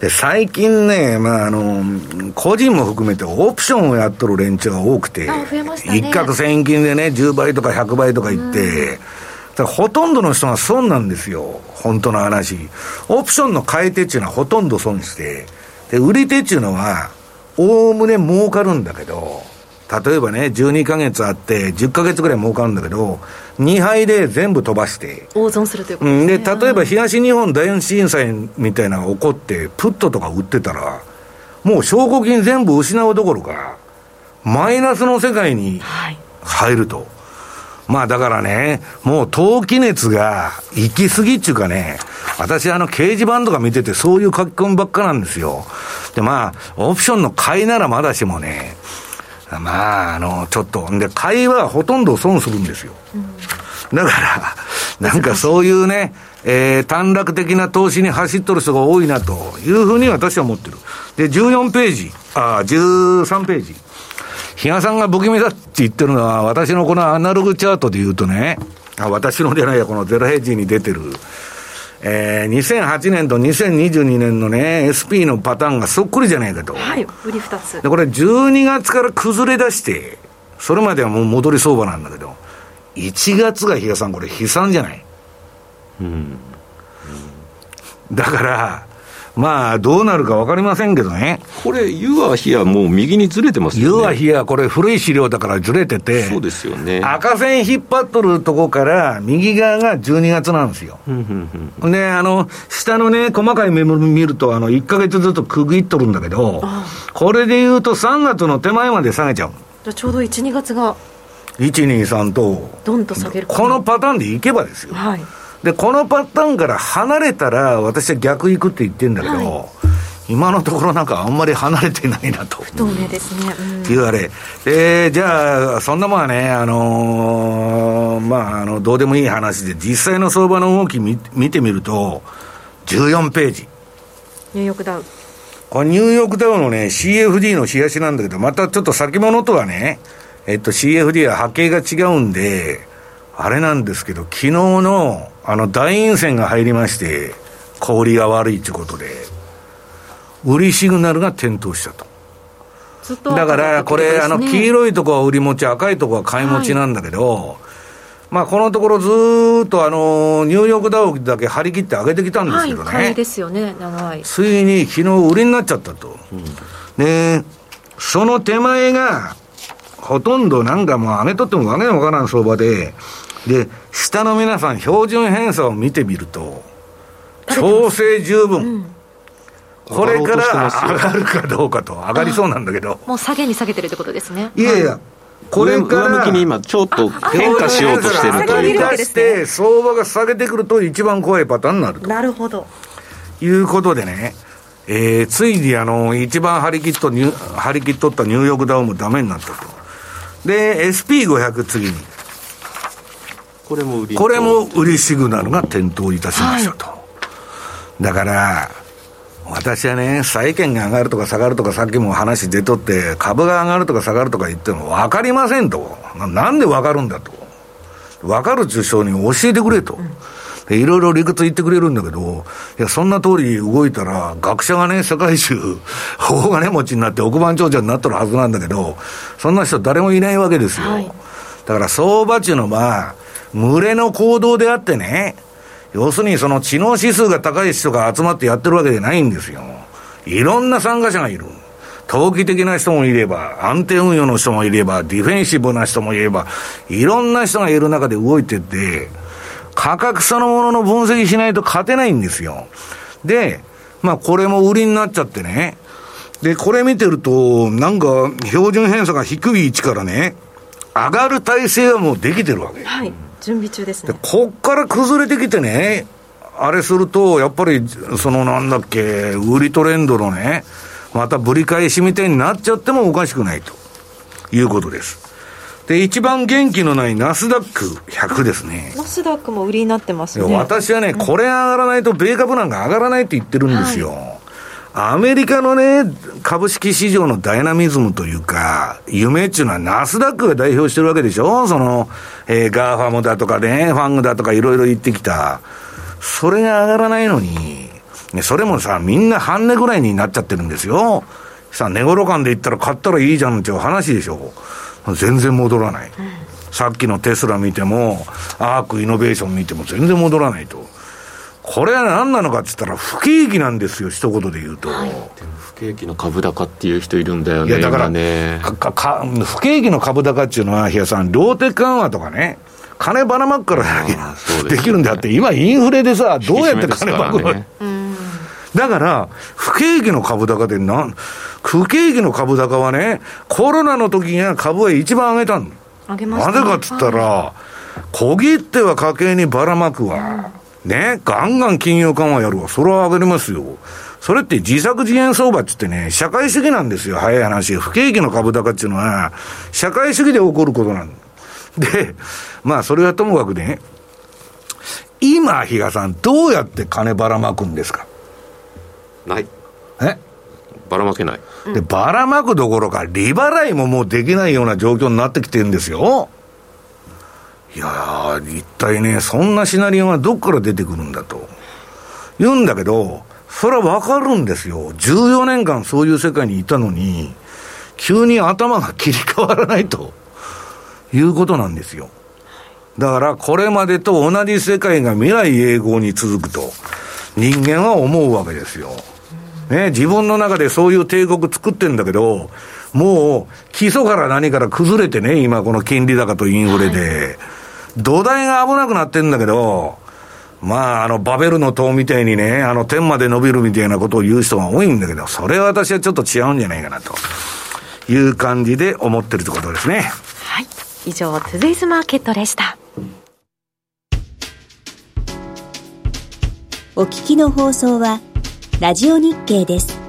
で最近ね、まあ、あの個人も含めてオプションをやっとる連中が多くて、一攫千金でね、10倍とか100倍とか言って、ほとんどの人が損なんですよ。本当の話。オプションの買い手っていうのはほとんど損して、で、売り手っていうのは、おおむね儲かるんだけど、例えばね、12ヶ月あって、10ヶ月ぐらい儲かるんだけど、2敗で全部飛ばして。大損するということですね。で、例えば東日本大震災みたいなのが起こって、プットとか売ってたら、もう証拠金全部失うどころか、マイナスの世界に入ると。はいまあだからね、もう投機熱が行き過ぎっていうかね、私あの掲示板とか見ててそういう書き込みばっかなんですよ。でまあ、オプションの買いならまだしもね、まあ、あの、ちょっと、で、買いはほとんど損するんですよ。だから、なんかそういうね、えー、短絡的な投資に走っとる人が多いなというふうに私は思ってる。で、14ページ、あ、13ページ。比嘉さんが不気味だって言ってるのは、私のこのアナログチャートで言うとね、あ私のじゃないや、このゼロヘッジに出てる、えー、2008年と2022年のね、SP のパターンがそっくりじゃないかと。はい、売り2つ。で、これ12月から崩れ出して、それまではもう戻り相場なんだけど、1月が比嘉さん、これ悲惨じゃない？うん。うん、だから、まあ、どうなるか分かりませんけどね。これ、ユアヒア、もう右にずれてますよね。ユアヒア、これ、古い資料だからずれてて、そうですよね。赤線引っ張っとるとこから、右側が12月なんですよ。で、あの、下のね、細かいメモ見ると、あの、1か月ずつ区切っとるんだけど、これで言うと、3月の手前まで下げちゃう。じゃちょうど1、2月が。1、2、3と。どんと下げるこのパターンでいけばですよ。はい。で、このパターンから離れたら、私は逆行くって言ってるんだけど、はい、今のところなんかあんまり離れてないなと。不透明ですね。うん、いうあれ。で、じゃあ、そんなもんはね、あのー、まあ、あの、どうでもいい話で、実際の相場の動き見見てみると、14ページ。ニューヨークダウ。これニューヨークダウのね、CFD の冷やしなんだけど、またちょっと先物とはね、えっと、CFD は波形が違うんで、あれなんですけど、昨日の、あの、大陰線が入りまして、氷が悪いということで、売りシグナルが点灯したと。だから、これ、あの、黄色いとこは売り持ち、赤いとこは買い持ちなんだけど、はい、まあ、このところずっと、あの、ニューヨークダウだけ張り切って上げてきたんですけどね。はい、ですよね、長い。ついに昨日売りになっちゃったと。うん、で、その手前が、ほとんどなんかもう上げとってもわけのわからん相場で、で、下の皆さん、標準偏差を見てみると、調整十分。うんこれから上がるかどうかと、上がりそうなんだけど。もう下げに下げてるってことですね。いやいや、これから上向きに今ちょっと変化しようとしてるというか。して相場が下げてくると一番怖いパターンになると。なるほど。いうことでね、えー、ついにあの、一番張り切っと、張り切っとったニューヨークダウンもダメになったと。で、SP500 次に。これも売りこれも売りシグナルが点灯いたしましたと。はい、だから、私はね、債券が上がるとか下がるとか、さっきも話出とって、株が上がるとか下がるとか言っても分かりませんと。なんで分かるんだと。分かる受賞に教えてくれと。いろいろ理屈言ってくれるんだけど、いや、そんな通り動いたら、学者がね、世界中、大金持ちになって億万長者になってるはずなんだけど、そんな人誰もいないわけですよ。はい、だから相場っていうのは、群れの行動であってね、要するにその知能指数が高い人が集まってやってるわけじゃないんですよ。いろんな参加者がいる。投機的な人もいれば、安定運用の人もいれば、ディフェンシブな人もいれば、いろんな人がいる中で動いてて、価格そのものの分析しないと勝てないんですよ。で、まあこれも売りになっちゃってね。で、これ見てると、なんか標準偏差が低い位置からね、上がる体制はもうできてるわけ。はい。準備中ですね。で、こっから崩れてきてね、あれすると、やっぱり、そのなんだっけ、売りトレンドのね、またぶり返しみたいになっちゃってもおかしくないということです。で、一番元気のないナスダック100ですね。ナスダックも売りになってますね。私はね、これ上がらないと米株なんか上がらないって言ってるんですよ。はいアメリカのね、株式市場のダイナミズムというか、夢っていうのはナスダックが代表してるわけでしょ？その、えー、 GAFAM だとかね、 FANG だとかいろいろ言ってきた。それが上がらないのに、それもさ、みんな半値ぐらいになっちゃってるんですよ。さ、値頃感で言ったら買ったらいいじゃんっていう話でしょ？全然戻らない。うん、さっきのテスラ見ても、アークイノベーション見ても全然戻らないと。これは何なのかって言ったら、不景気なんですよ、一言で言うと。はい、不景気の株高っていう人いるんだよね、いやだからね。かか不景気の株高っていうのは、比嘉さん、量的緩和とかね、金ばらまくからできるんであって、今、インフレでさ、どうやって金ばくの、ね、だから、不景気の株高でなん、不景気の株高はね、コロナの時には株は一番上げたん上げました、ね、なぜかっつったら、小切手は家計にばらまくわ。うんね、ガンガン金融緩和やるわ。それは上がりますよ。それって自作自演相場って言ってね、社会主義なんですよ、早い話。不景気の株高っていうのは、社会主義で起こることなんで、まあ、それはともかくね、今、比嘉さん、どうやって金ばらまくんですか？ない。え？ばらまけない。で、ばらまくどころか、利払いももうできないような状況になってきてるんですよ。いや一体ね、そんなシナリオがどっから出てくるんだと。言うんだけど、それはわかるんですよ。14年間そういう世界にいたのに、急に頭が切り替わらないということなんですよ。だからこれまでと同じ世界が未来永劫に続くと人間は思うわけですよ。ね、自分の中でそういう帝国作ってんだけど、もう基礎から何から崩れてね、今この金利高とインフレで。はい土台が危なくなってんだけど、まあ、あの、バベルの塔みたいにね、あの、天まで伸びるみたいなことを言う人が多いんだけど、それは私はちょっと違うんじゃないかな、という感じで思ってるってことですね。はい。以上、トゥデイズマーケットでした。お聞きの放送は、ラジオ日経です。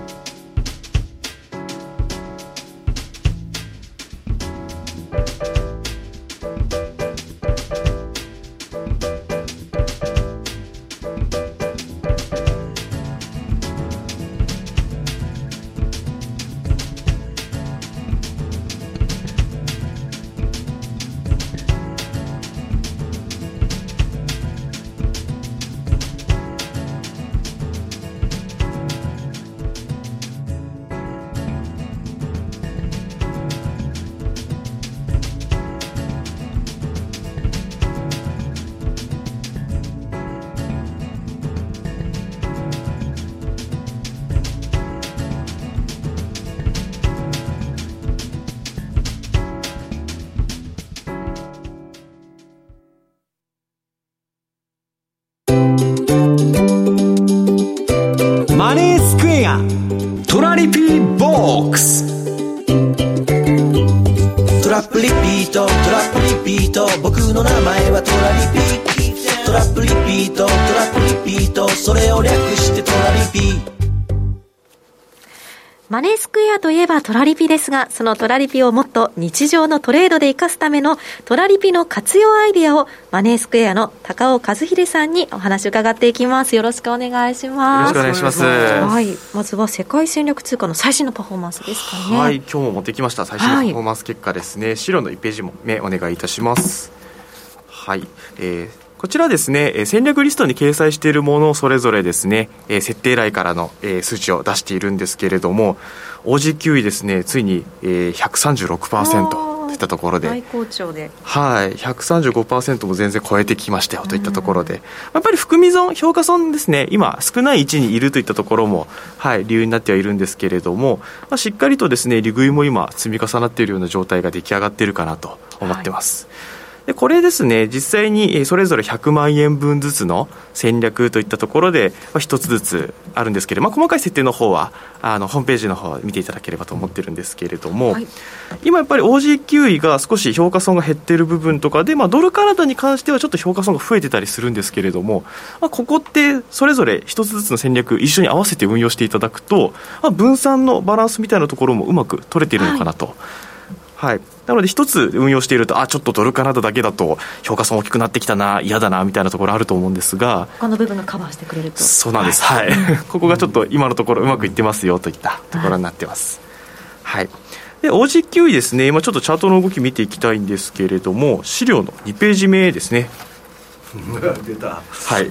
トラリピですが、そのトラリピをもっと日常のトレードで活かすためのトラリピの活用アイディアをマネースクエアの高尾和秀さんにお話伺っていきます。よろしくお願いします。よろしくお願いします。はい。まずは世界戦略通貨の最新のパフォーマンスですかね。はい。今日も持ってきました最新のパフォーマンス結果ですね。はい、資料の1ページ目お願いいたします。はい。えーこちらですね、戦略リストに掲載しているものをそれぞれですね、設定来からの数値を出しているんですけれども、OG9 位ですね、ついに136%といったところで、で。はい、135%も全然超えてきましたよといったところで、やっぱり含み損、評価損ですね、今、少ない位置にいるといったところも、はい、理由になってはいるんですけれども、まあ、しっかりとですね、利食いも今、積み重なっているような状態が出来上がっているかなと思ってます。はいでこれですね、実際にそれぞれ100万円分ずつの戦略といったところで、まあ、1つずつあるんですけれども、まあ、細かい設定の方はあのホームページの方見ていただければと思ってるんですけれども、はい、今やっぱり OG9 位が少し評価損が減っている部分とかで、まあ、ドルカナダに関してはちょっと評価損が増えてたりするんですけれども、まあ、ここってそれぞれ1つずつの戦略一緒に合わせて運用していただくと、まあ、分散のバランスみたいなところもうまく取れているのかなと。はいはい、なので一つ運用しているとあちょっとドルカナダだけだと評価損大きくなってきたな嫌だなみたいなところあると思うんですが他の部分がカバーしてくれると。そうなんです。はい、ここがちょっと今のところうまくいってますよといったところになってます、はい、はいで OG9 位ですね、今ちょっとチャートの動き見ていきたいんですけれども、資料の2ページ目ですね。出た。はい。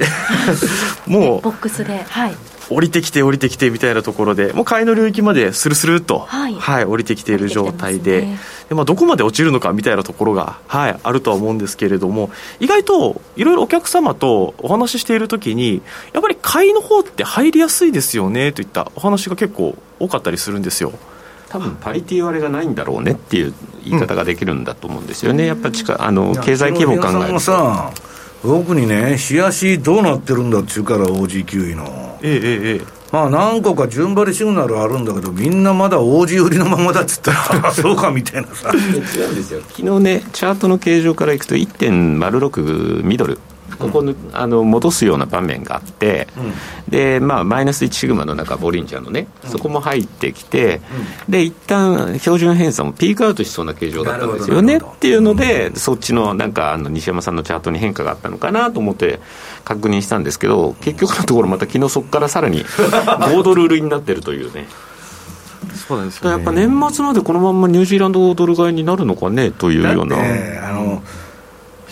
もう、ボックスで、はい。降りてきて降りてきてみたいなところでもう買いの領域までスルスルと、はい、はい、降りてきている状態でね、でまあ、どこまで落ちるのかみたいなところが、はい、あるとは思うんですけれども意外といろいろお客様とお話ししているときにやっぱり買いの方って入りやすいですよねといったお話が結構多かったりするんですよ。多分パリティ割れがないんだろうねっていう言い方ができるんだと思うんですよね、うん、やっぱ近あの経済規模考えると。僕にね、冷やしどうなってるんだっちゅうから、OG9 位の。ええええ。まあ何個か順張りシグナルあるんだけど、みんなまだ OG 売りのままだっつったら、そうかみたいなさ。違うんですよ、昨日ね、チャートの形状からいくと、1.06ミドル。ここのあの戻すような場面があって、うん、でまあ、マイナス1シグマの中、ボリンジャーのね、そこも入ってきて、うん、で一旦標準偏差もピークアウトしそうな形状だったんですよねっていうので、そっちのなんかあの西山さんのチャートに変化があったのかなと思って確認したんですけど、結局のところ、また昨日そこからさらに5ドル売りになってるというね。そうですね、やっぱ年末までこのままニュージーランドドル買いになるのかねというような。あの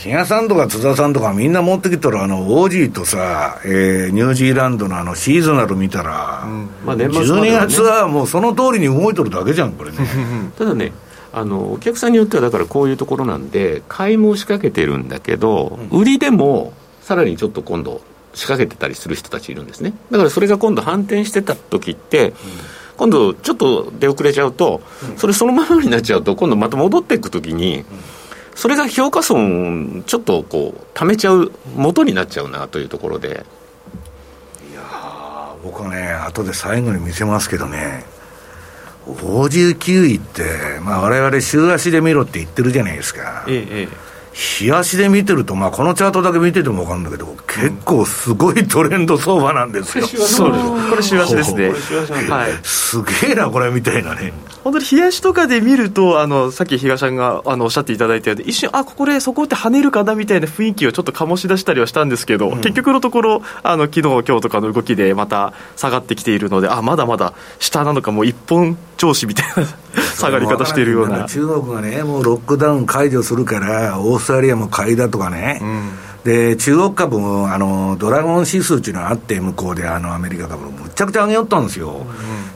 比嘉さんとか津田さんとかみんな持ってきたら、あの、オージーとさ、えー、ニュージーランドのあの、シーズナル見たら、うん、まあ年末、ね、12月はもうその通りに動いとるだけじゃん、これね。ただね、あのお客さんによってはだからこういうところなんで買いも仕掛けてるんだけど、うん、売りでもさらにちょっと今度仕掛けてたりする人たちいるんですね。だからそれが今度反転してた時って、うん、今度ちょっと出遅れちゃうと、うん、それそのままになっちゃうと今度また戻っていく時に、それが評価損ちょっとこう貯めちゃう元になっちゃうなというところでいや僕はね後で最後に見せますけどね59位って、まあ、我々週足で見ろって言ってるじゃないですか、ええ、日足で見てると、まあ、このチャートだけ見てても分かるんだけど、結構すごいトレンド相場なんですよ。そうです。これ週足ですね。はい。すげえな、これみたいなね。本当に日足とかで見ると、あの、さっき東さんがあのおっしゃっていただいたように、一瞬、あ、ここでそこって跳ねるかなみたいな雰囲気をちょっと醸し出したりはしたんですけど、うん、結局のところ、あの、昨日、今日とかの動きでまた下がってきているので、あ、まだまだ下なのか、もう一本調子みたいな 下がり方しているような。中国がね、もうロックダウン解除するから、オーストラリアも買いだとかね、うん、で中国株もあのドラゴン指数っていうのがあって、向こうであのアメリカ株、むちゃくちゃ上げよったんですよ、うん、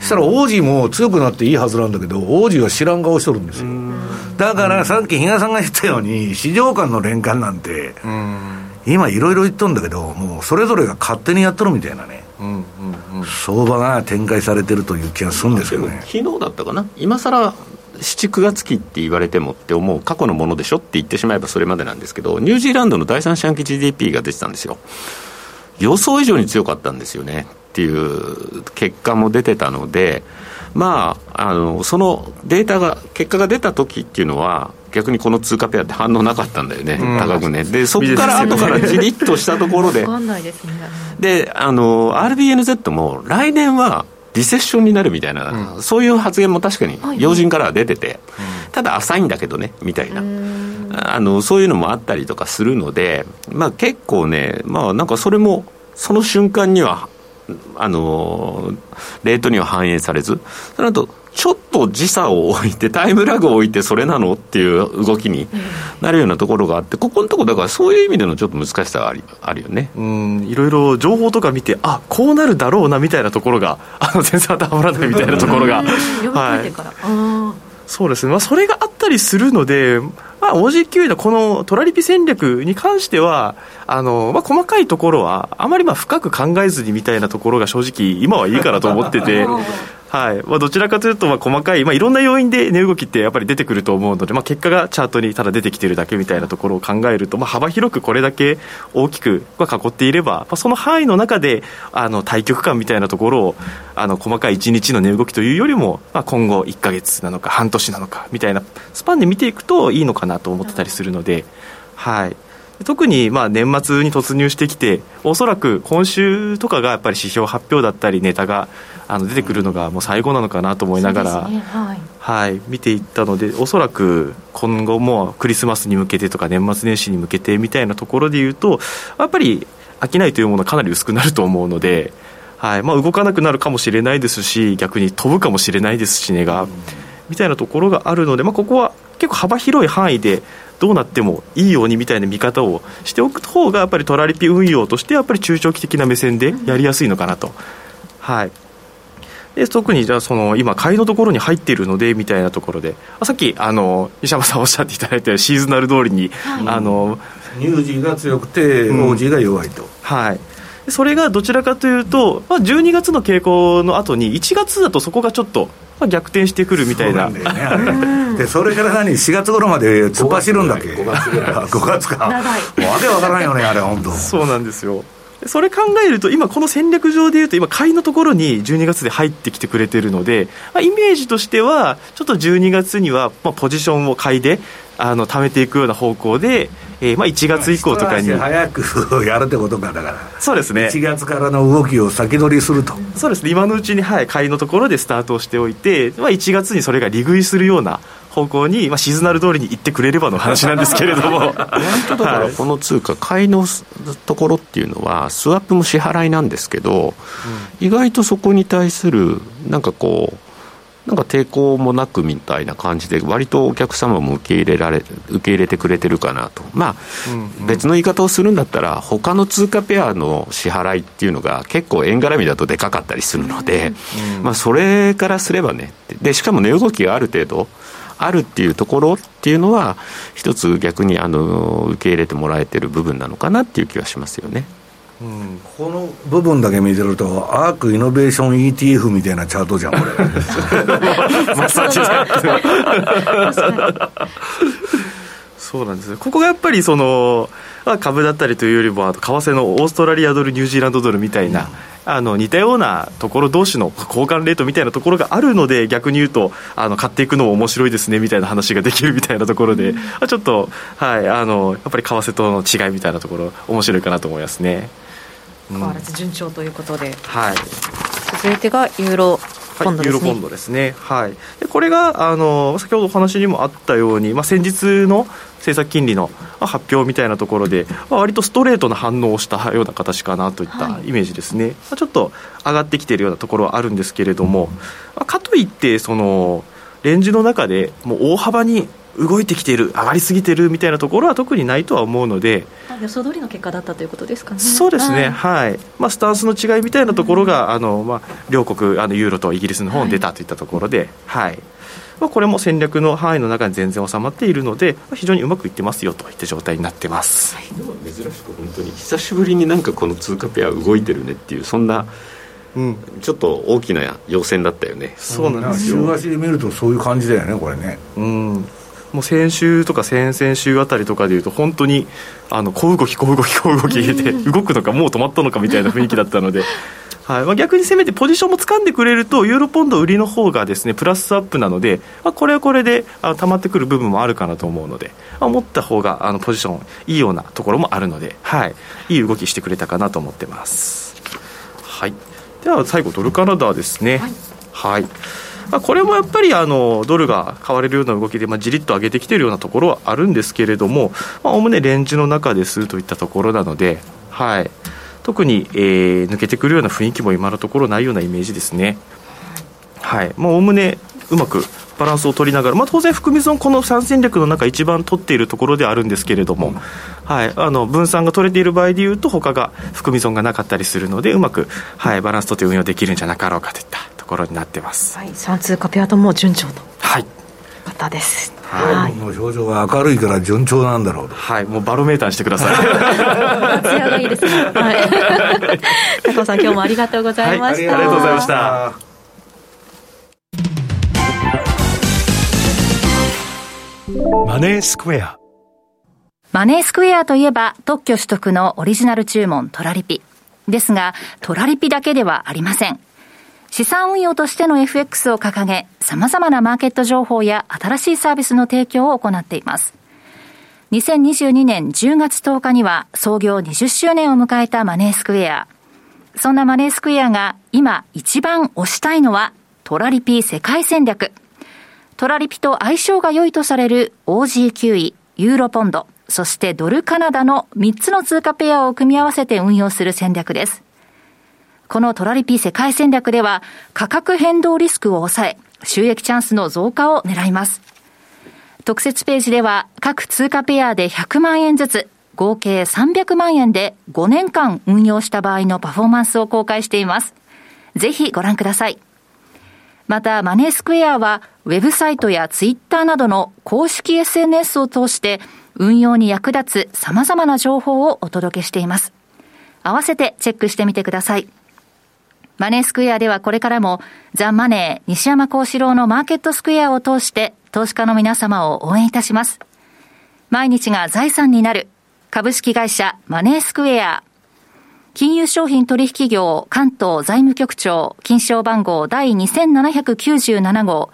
そしたら王子も強くなっていいはずなんだけど、王子は知らん顔しとるんですよ、だからさっき比嘉さんが言ったように、市場間の連関なんて、今、いろいろ言っとるんだけど、もうそれぞれが勝手にやっとるみたいなね。相場が展開されてるという気がするんですけどね。昨日だったかな、今さら7、9月期って言われてもって思う過去のものでしょって言ってしまえばそれまでなんですけど、ニュージーランドの第三四半期 GDP が出てたんですよ。予想以上に強かったんですよね。っていう結果も出てたので、まあ、あのそのデータが、結果が出た時っていうのは、逆にこの通貨ペアって反応なかったんだよね、うん、高くね。で、そこから後からじりっとしたところで、で、あの、RBNZ も来年はリセッションになるみたいな、うん、そういう発言も確かに要人からは出てて、ただ浅いんだけどね、みたいな。あのそういうのもあったりとかするので、まあ、結構ね、まあ、なんかそれもその瞬間にはあのレートには反映されず、その後ちょっと時差を置いて、タイムラグを置いて、それなのっていう動きになるようなところがあって、ここのところ、だからそういう意味でのちょっと難しさがありあるよね。うんいろいろ情報とか見て、あこうなるだろうなみたいなところが、あの全然当てはまらないみたいなところが。はい。そうですね、まあ、それがあったりするので、まあ、OG9 のこのトラリピ戦略に関しては、あのまあ、細かいところは、あまりまあ深く考えずにみたいなところが正直、今はいいかなと思ってて、はいまあ、どちらかというと、細かい、まあ、いろんな要因で値動きってやっぱり出てくると思うので、まあ、結果がチャートにただ出てきてるだけみたいなところを考えると、まあ、幅広くこれだけ大きく囲っていれば、まあ、その範囲の中であの対局感みたいなところをあの細かい1日の値動きというよりも、まあ、今後1か月なのか半年なのかみたいなスパンで見ていくといいのかなと思ってたりするので。はい特にまあ年末に突入してきて、おそらく今週とかがやっぱり指標発表だったり、ネタがあの出てくるのがもう最後なのかなと思いながら、ね。はい、はい、見ていったので、おそらく今後もクリスマスに向けてとか、年末年始に向けてみたいなところでいうと、やっぱり商いというものはかなり薄くなると思うので、はい。まあ、動かなくなるかもしれないですし、逆に飛ぶかもしれないですし、値が。みたいなところがあるので、まあ、ここは結構幅広い範囲でどうなってもいいようにみたいな見方をしておく方がやっぱりトラリピ運用としてやっぱり中長期的な目線でやりやすいのかなと。はい。で特にじゃあその今買いのところに入っているのでみたいなところで。さっきあの西山さんおっしゃっていただいたシーズナル通りに、はい、あのニュージーが強くて、オージーが弱いと。はいそれがどちらかというと、まあ、12月の傾向の後に1月だとそこがちょっとまあ、逆転してくるみたいな。でそれから何？4月頃まで突っ走るんだっけ？5月ぐらい5月か。わけわからんよねあれ本当。そうなんですよ。それ考えると、今、この戦略上でいうと、今、買いのところに12月で入ってきてくれてるので、まあ、イメージとしては、ちょっと12月には、まあ、ポジションを買いで、あの貯めていくような方向で、えーまあ、1月以降とかに。早くやるってことかだから。そうですね。1月からの動きを先取りすると。そうですね。今のうちに、はい、買いのところでスタートをしておいて、まあ、1月にそれが利食いするような方向に、まあ、シーズナル通りに行ってくれればの話なんですけれども。だからこの通貨買いのところっていうのはスワップも支払いなんですけど、うん、意外とそこに対するなんかこうなんか抵抗もなくみたいな感じで、割とお客様も受け入れられ受け入れてくれてるかなと、まあ、うんうん、別の言い方をするんだったら、他の通貨ペアの支払いっていうのが、結構円絡みだとでかかったりするので、うん、まあ、それからすればね、でしかも値動きがある程度、あるっていうところっていうのは、一つ逆にあの受け入れてもらえてる部分なのかなっていう気はしますよね。うん、この部分だけ見てると、アークイノベーション ETF みたいなチャートじゃん、これ。そうなんですここがやっぱりその、株だったりというよりも、あと為替のオーストラリアドル、ニュージーランドドルみたいな、うん、あの似たようなところ同士の交換レートみたいなところがあるので、逆に言うと、あの買っていくのも面白いですねみたいな話ができるみたいなところで、うん、ちょっと、はい、あのやっぱり為替との違いみたいなところ、面白いかなと思いますね。変わらず順調ということで、はい、続いてがユーロポンドですね、はい、ユーロポンドですね、はい、でこれがあの先ほどお話にもあったように、まあ、先日の政策金利の発表みたいなところで、まあ、割とストレートな反応をしたような形かなといったイメージですね、はい、まあ、ちょっと上がってきているようなところはあるんですけれども、まあ、かといってそのレンジの中でもう大幅に動いてきている、上がりすぎているみたいなところは特にないとは思うので、予想通りの結果だったということですかね。そうですね、はい、はい、まあ、スタンスの違いみたいなところが、あのまあ、両国あの、ユーロとイギリスの方に出たといったところで、はい、はい、まあ、これも戦略の範囲の中に全然収まっているので、非常にうまくいってますよといった状態になってます、はい、珍しく本当に久しぶりになんかこの通貨ペア動いてるねっていう、そんな。うん、ちょっと大きな要線だったよね。そうなんですよ。週足で見るとそういう感じだよねこれね。うんもう先週とか先々週あたりとかでいうと本当にあの小動き小動き小動きで動くのかもう止まったのかみたいな雰囲気だったので。はい。まあ、逆にせめてポジションも掴んでくれると、ユーロポンド売りの方がですねプラスアップなので、まあ、これはこれであ溜まってくる部分もあるかなと思うので、まあ、持った方があのポジションいいようなところもあるので、はい、いい動きしてくれたかなと思ってます。はい、では最後、ドルカナダですね。はい、はいまあ、これもやっぱりあのドルが買われるような動きで、まあ、じりっと上げてきているようなところはあるんですけれども、おおむねレンジの中ですといったところなので、はい、特に、えー、抜けてくるような雰囲気も今のところないようなイメージですね。はい、もうおおむねうまくバランスを取りながら、まあ、当然、含み損、この3戦略の中、一番取っているところであるんですけれども、はい、あの分散が取れている場合でいうと、他が含み損がなかったりするので、うまく、はい、バランス取って運用できるんじゃなかろうかといったころになってます。はい、3通貨ペアとも順調と。はい方です。はい、もう表情が明るいから順調なんだろうはい、もうバロメーターにしてください。艶がいいですね。はい。高尾さん、今日もありがとうございました。はい、ありがとうございました。マネースクエア。マネースクエアといえば特許取得のオリジナル注文トラリピ。ですが、トラリピだけではありません。資産運用としての FX を掲げ、様々なマーケット情報や新しいサービスの提供を行っています。2022年10月10日には創業20周年を迎えたマネースクエア。そんなマネースクエアが今一番推したいのはトラリピ世界戦略。トラリピと相性が良いとされる OG9 位、ユーロポンド、そしてドルカナダの3つの通貨ペアを組み合わせて運用する戦略です。このトラリピ世界戦略では価格変動リスクを抑え、収益チャンスの増加を狙います。特設ページでは各通貨ペアで100万円ずつ、合計300万円で5年間運用した場合のパフォーマンスを公開しています。ぜひご覧ください。また、マネースクエアは、ウェブサイトやツイッターなどの公式 SNS を通して、運用に役立つ様々な情報をお届けしています。合わせてチェックしてみてください。マネースクエアではこれからも、ザ・マネー西山幸四郎のマーケットスクエアを通して投資家の皆様を応援いたします。毎日が財産になる株式会社マネースクエア。金融商品取引業関東財務局長金賞番号第2797号。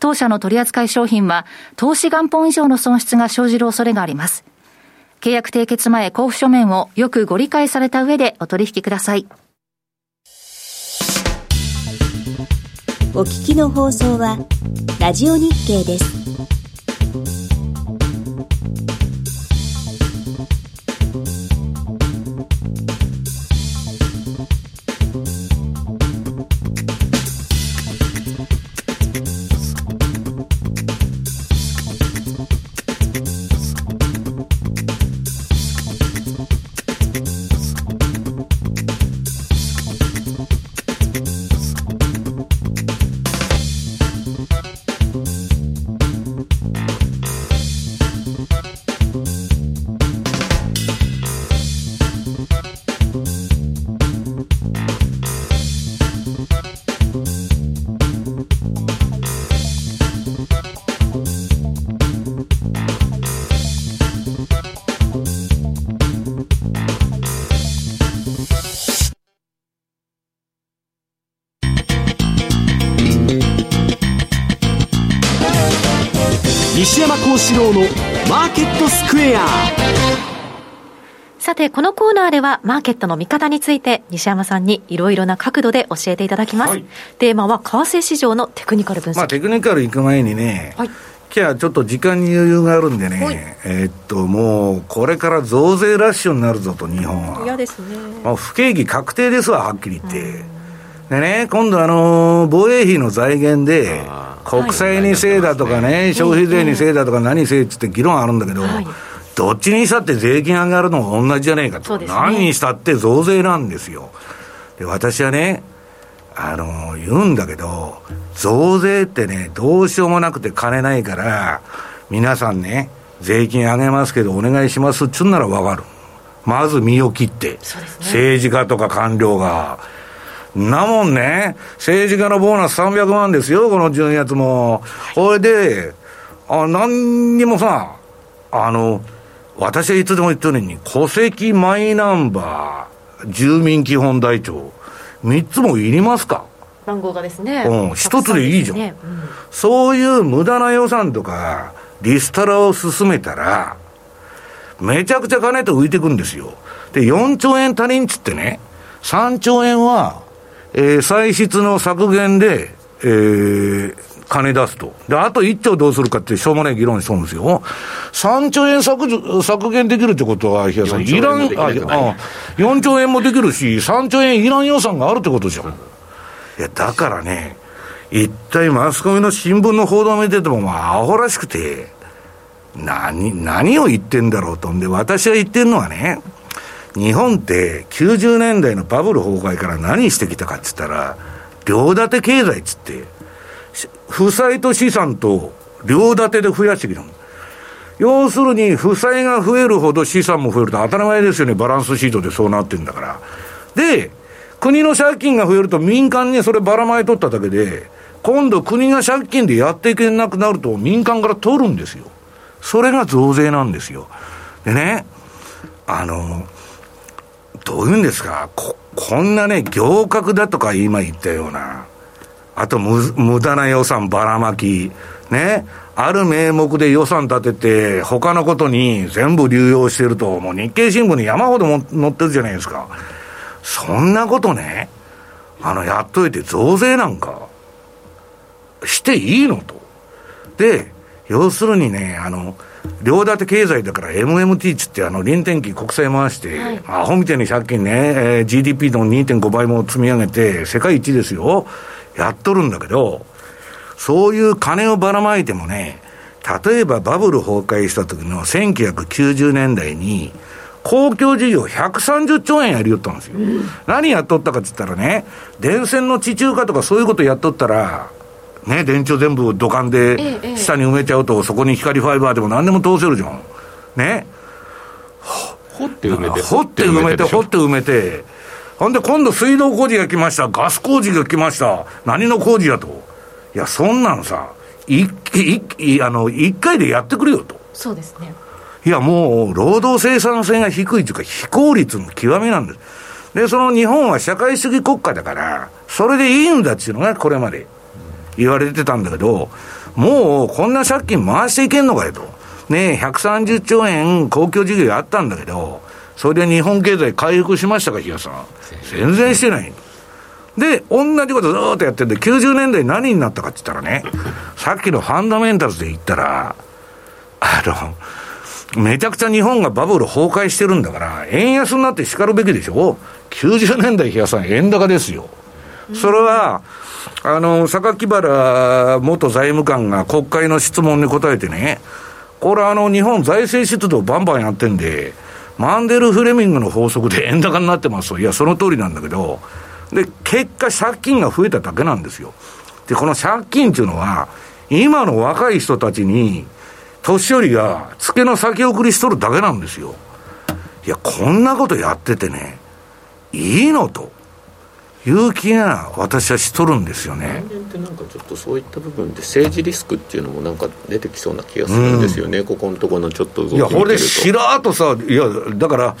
当社の取扱い商品は投資元本以上の損失が生じる恐れがあります。契約締結前交付書面をよくご理解された上でお取引ください。お聞きの放送はラジオ日経です。西山幸四郎のマーケットスクエアさて、このコーナーでは、マーケットの見方について、西山さんにいろいろな角度で教えていただきます。はい、テーマは、為替市場のテクニカル分析。まあ、テクニカル行く前にね、はい、今日はちょっと時間に余裕があるんでね、はい、えー、っと、もう、これから増税ラッシュになるぞと、日本は。嫌ですね。もう不景気確定ですわ、はっきり言って。でね、今度あの、防衛費の財源で、国債にせいだとかね、消費税にせいだとか何せいっつって議論あるんだけど、どっちにしたって税金上がるのも同じじゃねえかと。何にしたって増税なんですよ。で、私はね、あの、言うんだけど、増税ってね、どうしようもなくて金ないから、皆さんね、税金上げますけどお願いしますっつうんならわかる。まず身を切って、ね、政治家とか官僚が。なもんね、政治家のボーナス300万ですよ、この12月も。ほいで、あ、何にもさ、あの、私はいつでも言ってるように、戸籍マイナンバー、住民基本台帳、3つもいりますか番号がですね。うん、一つでいいじゃん、ねうん、そういう無駄な予算とか、リストラを進めたら、めちゃくちゃ金と浮いてくんですよ。で、4兆円足りんつってね、3兆円は、えー、歳出の削減で、えー、金出すと。で、あと1兆どうするかってしょうもない議論しとるんですよ。3兆円削削減できるってことは、日さん、いらん、あ、あ、4兆円もできるし、3兆円いらん予算があるってことじゃん。いや、だからね、一体マスコミの新聞の報道を見てても、まあ、アホらしくて、何、何を言ってんだろうと。んで、私は言ってるのはね、日本って90年代のバブル崩壊から何してきたかっつったら、両立て経済っつって、負債と資産と両立てで増やしてきたの。要するに、負債が増えるほど資産も増えると当たり前ですよね、バランスシートでそうなってんだから。で、国の借金が増えると民間にそればらまいとっただけで、今度国が借金でやっていけなくなると民間から取るんですよ。それが増税なんですよ。でね、あの、どういうんですか、こ、こんなね、行革だとか今言ったような、あと無無駄な予算ばらまき、ね、ある名目で予算立てて、他のことに全部流用してると、もう日経新聞に山ほども載ってるじゃないですか。そんなことね、あの、やっといて増税なんか、していいのと。で、要するにね、あの、両立て経済だから MMT つってあの、臨転機国債回して、はい、アホみたいに借金ね、えー、GDP の2.5倍も積み上げて、世界一ですよ。やっとるんだけど、そういう金をばらまいてもね、例えばバブル崩壊した時の1990年代に、公共事業130兆円やりよったんですよ。うん、何やっとったかって言ったらね、電線の地中化とかそういうことやっとったら、ね、電柱全部土管で下に埋めちゃうと、そこに光ファイバーでも何でも通せるじゃん。ね。掘って埋めて。掘って埋めて、掘って埋めて。ほんで今度水道工事が来ました、ガス工事が来ました、何の工事やと。いや、そんなのさ、一一あの一回でやってくれよと。そうですね。いや、もう、労働生産性が低いというか、非効率の極みなんです。で、その日本は社会主義国家だから、それでいいんだっていうのが、これまで。言われてたんだけど、もうこんな借金回していけんのかよと。ね、130兆円公共事業あったんだけど、それで日本経済回復しましたか、日嘉さん。全然してない。で、同じことずっとやってんで、90年代何になったかって言ったらね、さっきのファンダメンタルズで言ったら、あの、めちゃくちゃ日本がバブル崩壊してるんだから、円安になって叱るべきでしょ ?90 年代、日嘉さん、円高ですよ。それは、あの、榊原元財務官が国会の質問に答えてね、これあの、日本財政出動バンバンやってんで、マンデル・フレミングの法則で 円高になってますいや、その通りなんだけど、で、結果借金が増えただけなんですよ。で、この借金っていうのは、今の若い人たちに、年寄りが付けの先送りしとるだけなんですよ。いや、こんなことやっててね、いいのと。いう気が私はしとるんですよね。人間ってなんかちょっとそういった部分で政治リスクっていうのもなんか出てきそうな気がするんですよね、うん、ここのところのちょっと動きいやこれでしらっとさいやだから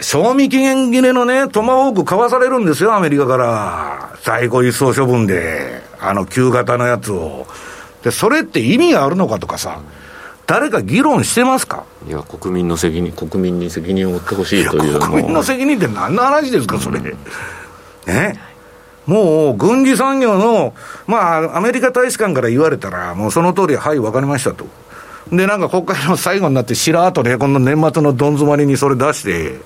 賞味期限切れのねトマホーク買わされるんですよアメリカから。在庫輸送処分であの旧型のやつを。でそれって意味があるのかとかさ、誰か議論してますか？いや、国民の責任、国民に責任を負ってほしいという国民の責任って何の話ですか、それ。うんね。もう軍事産業の、まあ、アメリカ大使館から言われたら、もうその通り、はい、分かりましたと。で、なんか国会の最後になって、しらっとね、この年末のどん詰まりにそれ出して、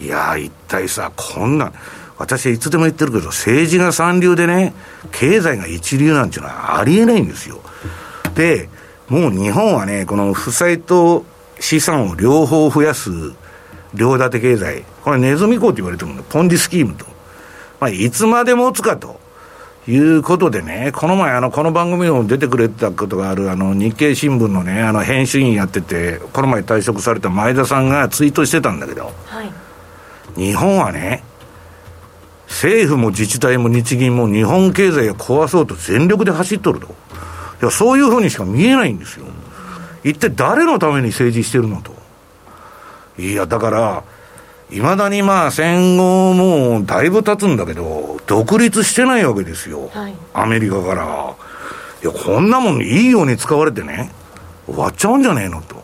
いや一体さ、こんな、私はいつでも言ってるけど、政治が三流でね、経済が一流なんていうのはありえないんですよ。で、もう日本はね、この負債と資産を両方増やす両立て経済、これネズミ講って言われてるの、ポンジスキームと。まあ、いつまで持つかと。いうことでね、この前、あの、この番組にも出てくれたことがある、あの、日経新聞のね、あの、編集員やってて、この前退職された前田さんがツイートしてたんだけど、はい、日本はね、政府も自治体も日銀も日本経済を壊そうと全力で走っとると。いや、そういうふうにしか見えないんですよ。一体誰のために政治してるのと。いや、だから、いまだにまあ戦後もうだいぶ経つんだけど、独立してないわけですよ、はい、アメリカから。いや、こんなもんいいように使われてね、終わっちゃうんじゃねえの？と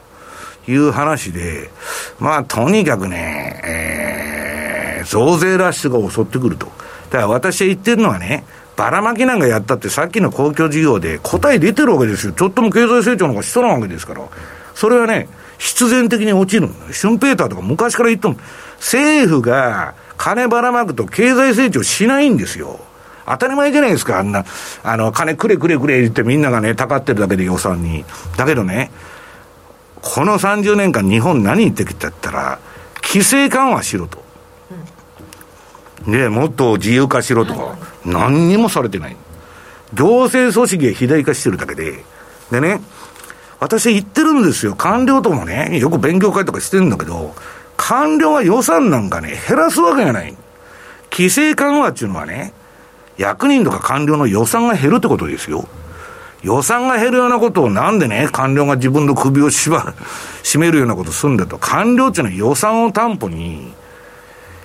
いう話で、まあとにかくね、えー、増税ラッシュが襲ってくると。だから私は言ってるのはね、ばらまきなんかやったってさっきの公共事業で答え出てるわけですよ。ちょっとも経済成長の方が下なわけですから。それはね、必然的に落ちる。シュンペーターとか昔から言っても、政府が金ばらまくと経済成長しないんですよ。当たり前じゃないですか、あんな、あの、金くれくれくれ言ってみんながね、たかってるだけで予算に。だけどね、この30年間日本何言ってきたったら、規制緩和しろと。ね、もっと自由化しろとか、何にもされてない。行政組織が肥大化してるだけで、でね、私言ってるんですよ。官僚ともね、よく勉強会とかしてるんだけど、官僚は予算なんかね、減らすわけがない。規制緩和っていうのはね、役人とか官僚の予算が減るってことですよ。予算が減るようなことをなんでね、官僚が自分の首を縛る、締めるようなことするんだと。官僚っていうのは予算を担保に、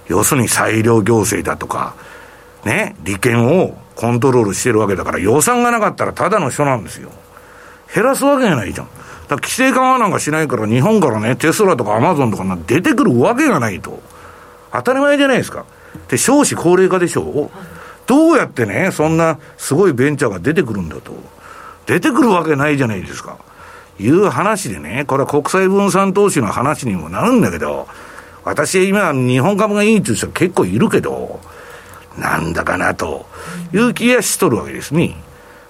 要するに裁量行政だとか、ね、利権をコントロールしてるわけだから、予算がなかったらただの人なんですよ。減らすわけがないじゃん。だから規制緩和なんかしないから、日本からね、テスラとかアマゾンとか出てくるわけがないと。当たり前じゃないですか。で、少子高齢化でしょうどうやってね、そんなすごいベンチャーが出てくるんだと。出てくるわけないじゃないですか。いう話でね、これは国際分散投資の話にもなるんだけど、私今、日本株がいいっていう人結構いるけど、なんだかなという気がしとるわけですね。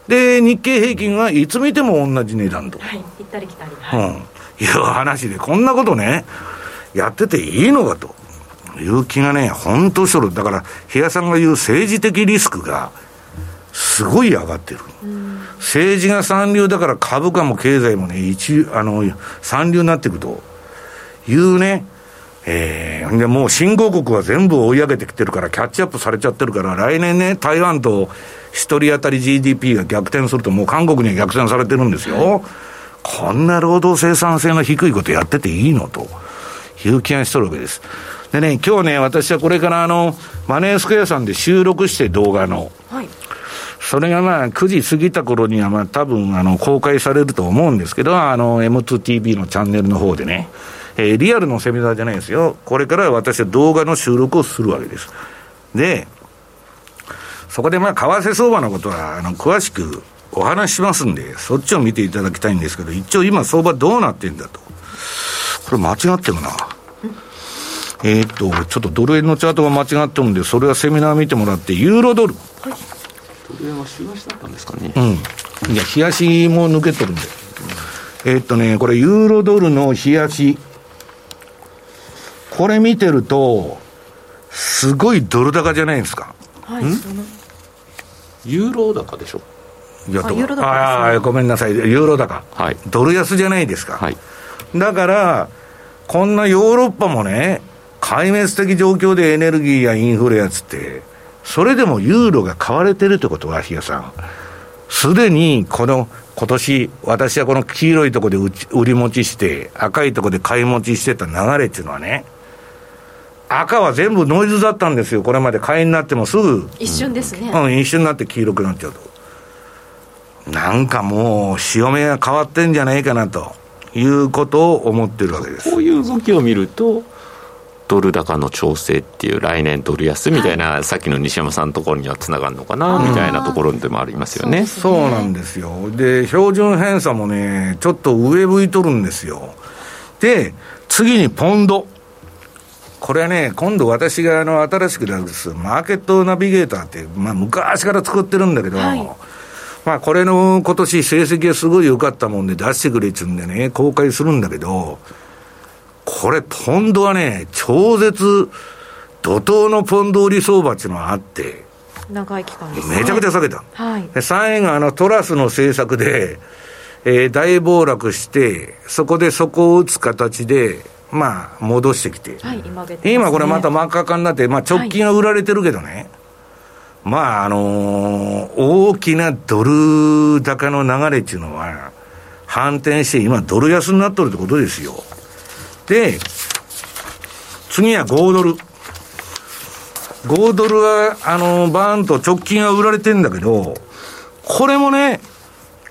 で、日経平均はいつ見ても同じ値段と。はい、行ったり来たり。はい、うん。いう話で、こんなことね、やってていいのかという気がね、本当しとる。だから、比嘉さんが言う政治的リスクが、すごい上がってる。政治が三流だから株価も経済もね、一、あの、三流になっていくというね、えー、でもう新興国は全部追い上げてきてるから、キャッチアップされちゃってるから、来年ね、台湾と一人当たり GDP が逆転すると、もう韓国には逆転されてるんですよ。こんな労働生産性の低いことやってていいのという気がしとるわけです。でね、今日ね、私はこれからあの、マネースクエアさんで収録して動画の、はい、それがまあ9時過ぎた頃にはまあ多分あの公開されると思うんですけど、あの M2TV のチャンネルの方でね、えー、リアルのセミナーじゃないですよ。これから私は動画の収録をするわけです。で、そこでまあ、為替相場のことは、あの、詳しくお話ししますんで、そっちを見ていただきたいんですけど、一応今相場どうなってんだと。これ間違ってるな。えー、っと、ちょっとドル円のチャートが間違ってるんで、それはセミナー見てもらって、ユーロドル。はい。ドル円は週足だったんですかね。うん。いや、冷やしも抜けとるんで。えー、っとね、これ、ユーロドルの冷やし。これ見てると、すごいドル高じゃないですか。はい。ユーロ高でしょ？いや、ユーロ高、ね、ああ、ごめんなさい、ユーロ高。はい。ドル安じゃないですか。はい。だから、こんなヨーロッパもね、壊滅的状況でエネルギーやインフレやつって、それでもユーロが買われてるってことは、比嘉さん。すでに、この、今年、私はこの黄色いところで売り持ちして、赤いところで買い持ちしてた流れっていうのはね、赤は全部ノイズだったんですよ、これまで買いになってもすぐ。一瞬ですね。うん、一瞬になって黄色くなっちゃうと。なんかもう、潮目が変わってんじゃないかなということを思ってるわけです。こういう動きを見ると、ドル高の調整っていう来年ドル安みたいな、はい、さっきの西山さんのところにはつながるのかなみたいなところでもありますよね。そうねそうなんですよ。で、標準偏差もね、ちょっと上向いとるんですよ。で、次にポンド。これはね、今度私があの新しく出すマーケットナビゲーターって、まあ昔から作ってるんだけど、はい、まあこれの今年成績がすごい良かったもんで出してくれっつうんでね、公開するんだけど、これポンドはね、超絶怒涛のポンド売り相場っていうのがあって、長い期間めちゃくちゃ下げた。はい。で、3円があのトラスの政策で、えー、大暴落して、そこで底を打つ形で、まあ、戻してきて、はい、今ね、今これまた真っ赤かになって、まあ、直近は売られてるけどね、はい、まあ、あのー、大きなドル高の流れっていうのは、反転して、今、ドル安になっとるってことですよ。で、次は5ドル。5ドルは、あの、バーンと直近は売られてんだけど、これもね、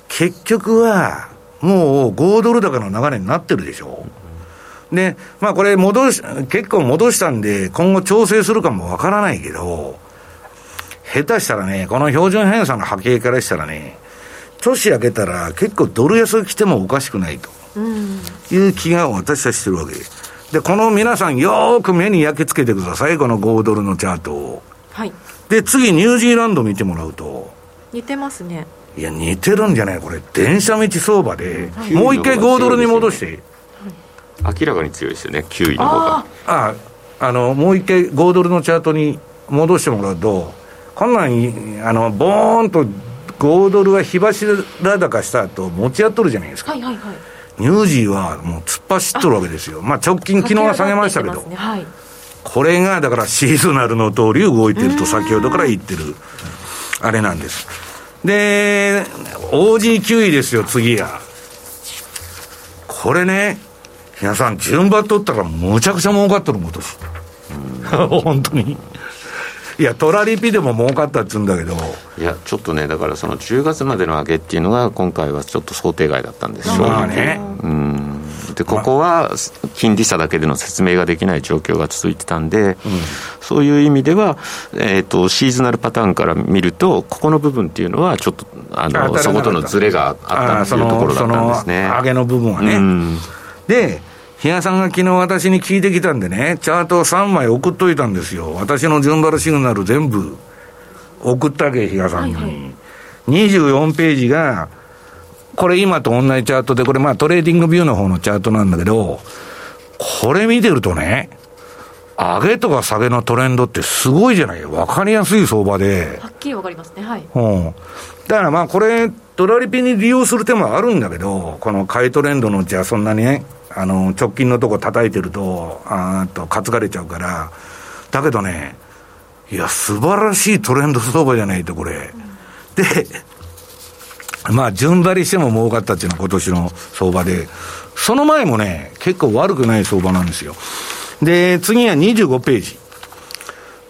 結局は、もう5ドル高の流れになってるでしょ。で、まあこれ戻し、結構戻したんで、今後調整するかもわからないけど、下手したらね、この標準偏差の波形からしたらね、年明けたら結構ドル安が来てもおかしくないという気が私はしてるわけです。で、この皆さんよーく目に焼き付けてください、この5ドルのチャートを。はい。で、次ニュージーランド見てもらうと。似てますね。いや、似てるんじゃない？これ。電車道相場で、はい、もう一回5ドルに戻して。明らかに強いですよね、9位の方が。ああ、あの、もう一回5ドルのチャートに戻してもらうと、こんなん、あの、ボーンと5ドルは火柱高した後、持ち合っとるじゃないですか。はいはいはい。ニュージーはもう突っ走っとるわけですよ。まあ直近昨日は下げましたけど。ねはい、これがだからシーズナルの通り動いてると先ほどから言ってる、あれなんです。で、OG9 位ですよ、次が。これね、皆さん順番取ったらむちゃくちゃ儲かっとるもん、年。本当に。いや、トラリピでも儲かったっつうんだけど。いや、ちょっとね、だからその10月までの上げっていうのが、今回はちょっと想定外だったんですよ。まあね。うんでここは金利差だけでの説明ができない状況が続いてたんで、うん、そういう意味では、えーと、シーズナルパターンから見ると、ここの部分っていうのは、ちょっとあのそことのずれがあったっていうところだったんですね。上げの部分はね。うん、で比嘉さんが昨日私に聞いてきたんでね、チャートを3枚送っといたんですよ。私の順張シグナル全部送ったわけ、比嘉さんに。はいはい、24ページが、これ今と同じチャートで、これまあ TradingView の方のチャートなんだけど、これ見てるとね、上げとか下げのトレンドってすごいじゃないわかりやすい相場で。はっきりわかりますね、はい。うん。だからまあこれ、トラリピに利用する手もあるんだけど、この買いトレンドのうちはそんなにね、あの、直近のとこ叩いてると、あーっと担がれちゃうから、だけどね、いや、素晴らしいトレンド相場じゃないと、これ。で、まあ、順張りしても儲かったっていうのは今年の相場で、その前もね、結構悪くない相場なんですよ。で、次は25ページ。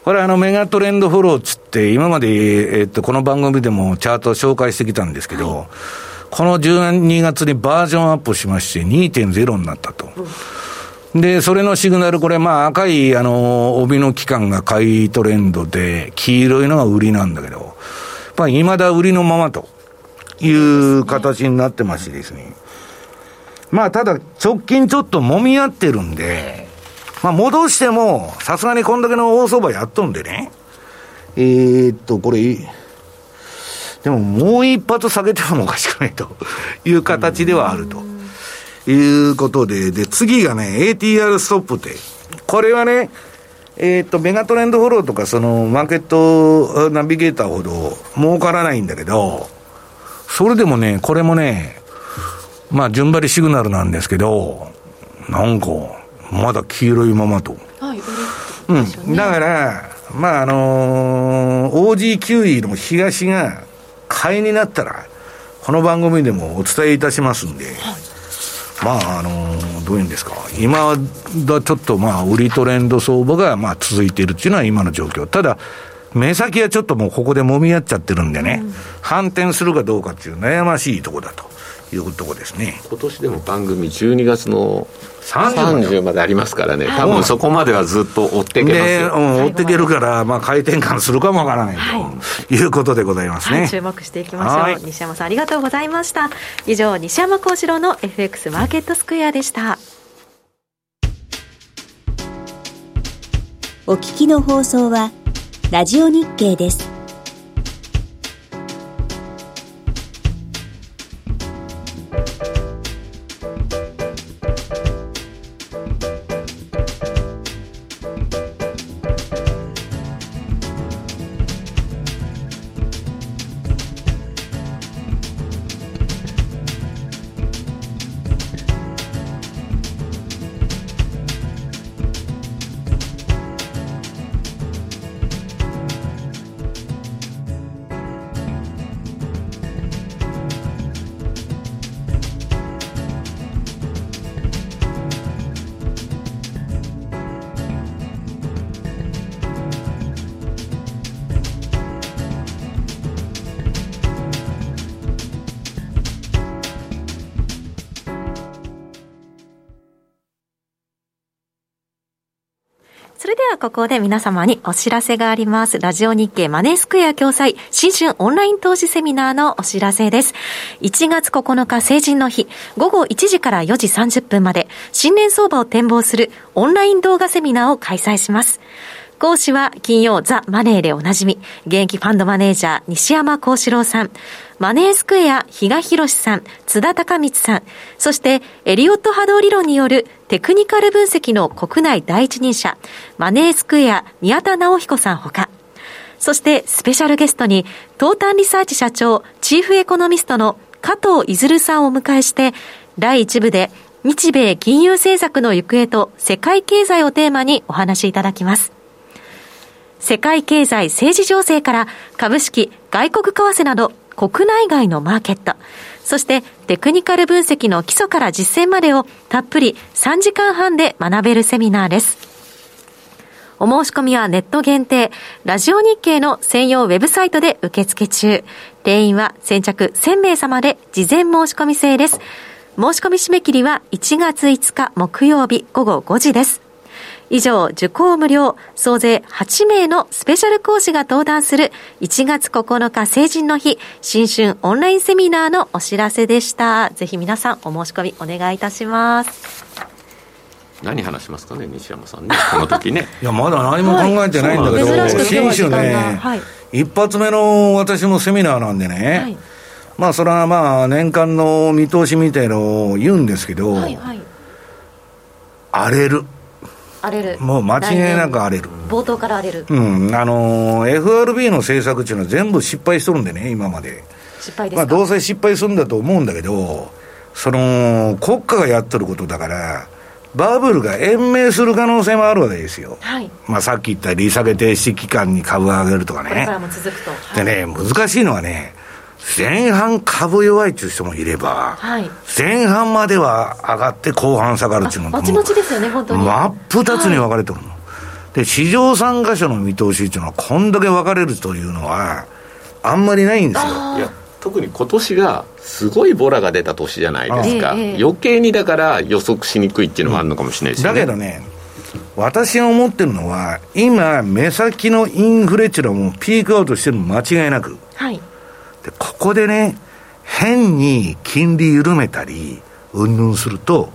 これあのメガトレンドフォローつって、今まで、えっと、この番組でもチャートを紹介してきたんですけど、この12月にバージョンアップしまして2.0になったと。で、それのシグナル、これ、まあ、赤い、あの、帯の期間が買いトレンドで、黄色いのが売りなんだけど、まあ、未だ売りのままという形になってましてですね。まあ、ただ、直近ちょっと揉み合ってるんで、まあ、戻しても、さすがにこんだけの大相場やっとんでね。えー、っと、これ、でももう一発下げてもおかしくないと いう形ではあると。いうことで、で、次がね、ATR ストップって、これはね、えっ、ー、と、メガトレンドフォローとか、その、マーケットナビゲーターほど儲からないんだけど、それでもね、これもね、まあ、順張りシグナルなんですけど、なんか、まだ黄色いままと。はい、うん。だから、まあ、あのー、OG9 位の東が、買いになったら、この番組でもお伝えいたしますんで、まあ、あのどういうんですか、今だちょっとまあ、売りトレンド相場がまあ続いているっていうのは今の状況。ただ、目先はちょっともうここでもみ合っちゃってるんでね、うん、反転するかどうかっていう悩ましいところだと。いうとこですね。今年でも番組12月の30までありますからね、多分そこまではずっと追っていけますよ、うん、追っていけるから、まあ、回転換するかもわからないとい。うことでございますね、はい、注目していきましょう、西山さんありがとうございました。以上西山幸四郎の FX マーケットスクエアでした。お聞きの放送はラジオ日経ですそれではここで皆様にお知らせがあります。ラジオ日経マネースクエア共催新春オンライン投資セミナーのお知らせです。1月9日成人の日、午後1時から4時30分まで、新年相場を展望するオンライン動画セミナーを開催します。講師は金曜ザ・マネーでおなじみ、現役ファンドマネージャー西山幸四郎さん、マネースクエア比嘉博さん、津田隆光さん、そしてエリオット波動理論によるテクニカル分析の国内第一人者、マネースクエア宮田直彦さんほか、そしてスペシャルゲストに、東端リサーチ社長、チーフエコノミストの加藤いずるさんをお迎えして、第1部で日米金融政策の行方と世界経済をテーマにお話しいただきます。世界経済政治情勢から株式、外国為替など国内外のマーケット、そしてテクニカル分析の基礎から実践までをたっぷり3時間半で学べるセミナーです。お申し込みはネット限定、ラジオ日経の専用ウェブサイトで受付中。定員は先着1000名様で事前申し込み制です。申し込み締め切りは1月5日木曜日午後5時です。以上、受講無料、総勢8名のスペシャル講師が登壇する1月9日成人の日、新春オンラインセミナーのお知らせでした。ぜひ皆さんお申し込みお願いいたします。何話しますかね西山さんねこの時ね。いやまだ何も考えてないんだけど、はい、新春ね、はい、一発目の私のセミナーなんでね、はい、まあそれはまあ年間の見通しみたいのを言うんですけど、はいはい、荒れる荒れるもう間違いなく荒れる冒頭から荒れるうんあのー、FRB の政策っていうのは全部失敗しとるんでね今まで失敗ですまあどうせ失敗するんだと思うんだけどその国家がやっとることだからバブルが延命する可能性もあるわけですよ。はい。まあさっき言った利下げ停止期間に株を上げるとかね。これからも続くと。はい、でね、難しいのはね、前半株弱いっていう人もいれば、はい、前半までは上がって後半下がるっていうのも、まちまちですよね、本当に。真っ二つに分かれてるの。はい、で、市場参加者の見通しっていうのは、こんだけ分かれるというのは、あんまりないんですよ。いや特に今年がすごいボラが出た年じゃないですか、余計にだから予測しにくいっていうのもあるのかもしれないですね、うん、だけどね私が思ってるのは今目先のインフレっていうのはもうピークアウトしてるの間違いなく、はい、で、ここでね、変に金利緩めたり、うんぬんすると、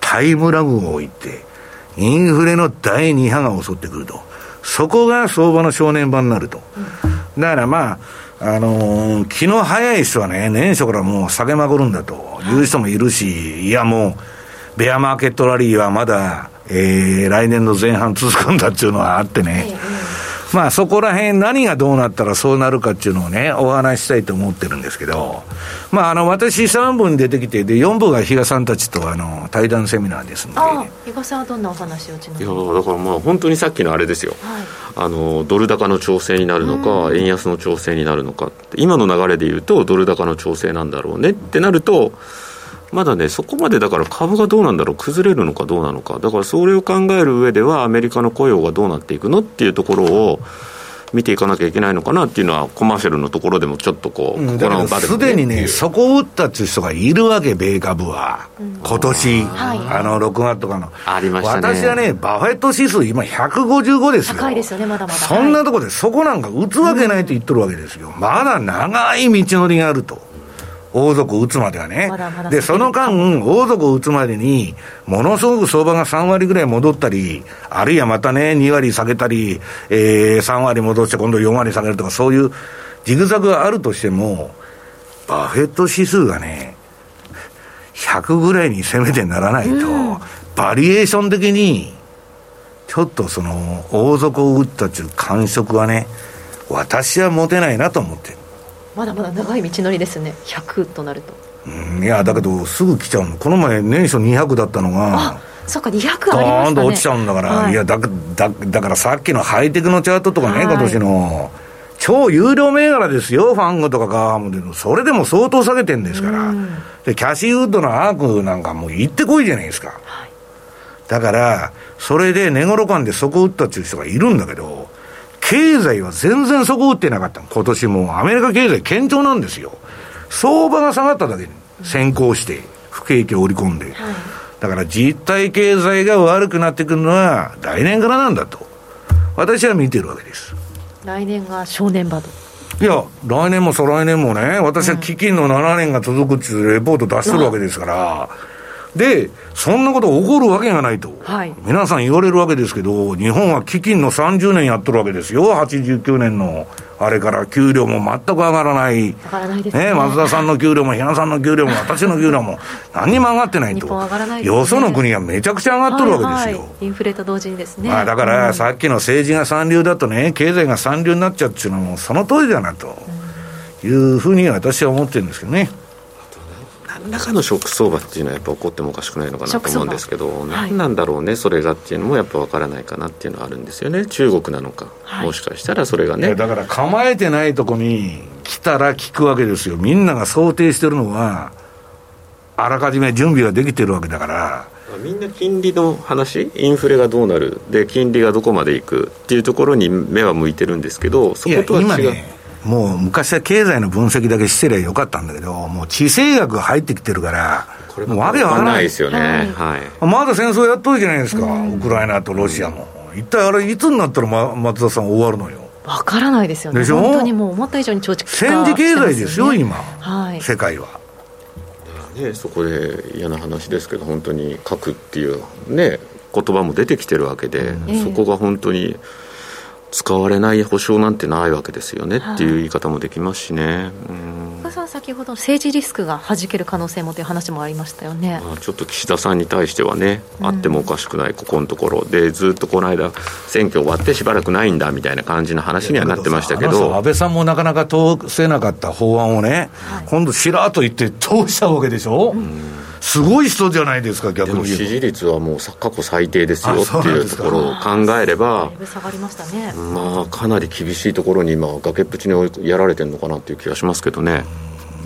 タイムラグを置いて、インフレの第2波が襲ってくると。そこが相場の正念場になると。だからまあ、あのー、気の早い人はね、年初からもう下げまくるんだという人もいるし、いやもう、ベアマーケットラリーはまだ、えー、来年の前半続くんだっていうのはあってね。まあそこら辺何がどうなったらそうなるかっていうのをね、お話ししたいと思ってるんですけど、まああの私3本出てきて、で4部が比嘉さんたちとあの対談セミナーですので。あ比嘉さんはどんなお話をちいやだからまあ本当にさっきのあれですよ、はい、あのドル高の調整になるのか、円安の調整になるのか今の流れで言うとドル高の調整なんだろうねってなると、まだね、そこまでだから株がどうなんだろう、崩れるのかどうなのか、だからそれを考える上では、アメリカの雇用がどうなっていくのっていうところを、見ていかなきゃいけないのかなっていうのは、コマーシャルのところでもちょっとこう、うん、この場で、すでにね、そこを打ったっていう人がいるわけ、米株は、うん、今年、あの6月とかの、ありましたね、私はね、バフェット指数、今、155ですよ、高いですよね、まだまだ。そんなところで、そこなんか打つわけないと言っとるわけですよ、うん、まだ長い道のりがあると。王族を打つまではね。まだまだで、その間、王族を打つまでに、ものすごく相場が3割ぐらい戻ったり、あるいはまたね、2割下げたり、えー、3割戻して今度4割下げるとか、そういうジグザグがあるとしても、バフェット指数がね、100ぐらいに攻めてならないと、うん、バリエーション的に、ちょっとその、王族を打ったという感触はね、私は持てないなと思ってる。まだまだ長い道のりですね。100となると。うんいやだけどすぐ来ちゃうの。この前年初200だったのが。あそうか200ありましたね。ドーンと落ちちゃうんだから、はい、いやだだだからさっきのハイテクのチャートとかね、はい、今年の。超有料銘柄ですよ、ファンゴとかガームで、それでも相当下げてんですから、でキャシーウッドのアークなんかもう行ってこいじゃないですか、はい、だから、それで寝頃感で底打ったっていう人がいるんだけど、経済は全然底打ってなかった今年もアメリカ経済堅調なんですよ。相場が下がっただけに先行して、不景気を織り込んで。だから実体経済が悪くなってくるのは来年からなんだと。私は見てるわけです。来年が正念場と。いや、来年も再来年もね、私は基金の7年が続くっていうレポート出してるわけですから、で、そんなこと起こるわけがないと、はい、皆さん言われるわけですけど、日本は基金の30年やってるわけですよ、89年のあれから給料も全く上がらない、上がらないですね。ね松田さんの給料も、比嘉さんの給料も、私の給料も、何にも上がってないと、ね、よその国はめちゃくちゃ上がってるわけですよ。はい。はい、インフレと同時にですね。まあ、だから、さっきの政治が三流だとね、経済が三流になっちゃうっていうのは、もうその通りだなというふうに私は思ってるんですけどね。何らかのショック相場っていうのはやっぱ起こってもおかしくないのかなと思うんですけど、何なんだろうね、それがっていうのもやっぱ分からないかなっていうのはあるんですよね、中国なのか、はい、もしかしたらそれがね。だから構えてないとこに来たら聞くわけですよ、みんなが想定してるのは、あらかじめ準備ができてるわけだから。みんな金利の話、インフレがどうなる、で金利がどこまでいく？っていうところに目は向いてるんですけど、そことは違う。もう昔は経済の分析だけしてりゃよかったんだけど、もう地政学が入ってきてるから、これもわけわからないですよね、はい、まだ戦争やっとるじゃないですか、ウクライナとロシアも。一体あれ、いつになったら、ま、松田さん、終わるのよ？わからないですよね、本当にもう思った以上に貯蓄戦時経済ですよ、今、はい、世界は。ね、そこで嫌な話ですけど、本当に核っていうね、言葉も出てきてるわけで、うん、そこが本当に。使われない保証なんてないわけですよね、はい、っていう言い方もできますしね。深さん、先ほど政治リスクがはじける可能性もという話もありましたよね、まあ、ちょっと岸田さんに対してはね、あってもおかしくない、ここのところで、ずっとこの間、選挙終わってしばらくないんだみたいな感じの話にはなってましたけど。安倍さんもなかなか通せなかった法案をね、はい、今度、しらっと言って通したわけでしょ？うんすごい人じゃないですか、逆に支持率はもう過去最低ですよっていうところを考えれば、まあ、かなり厳しいところに今、崖っぷちにやられてるのかなっていう気がしますけどね。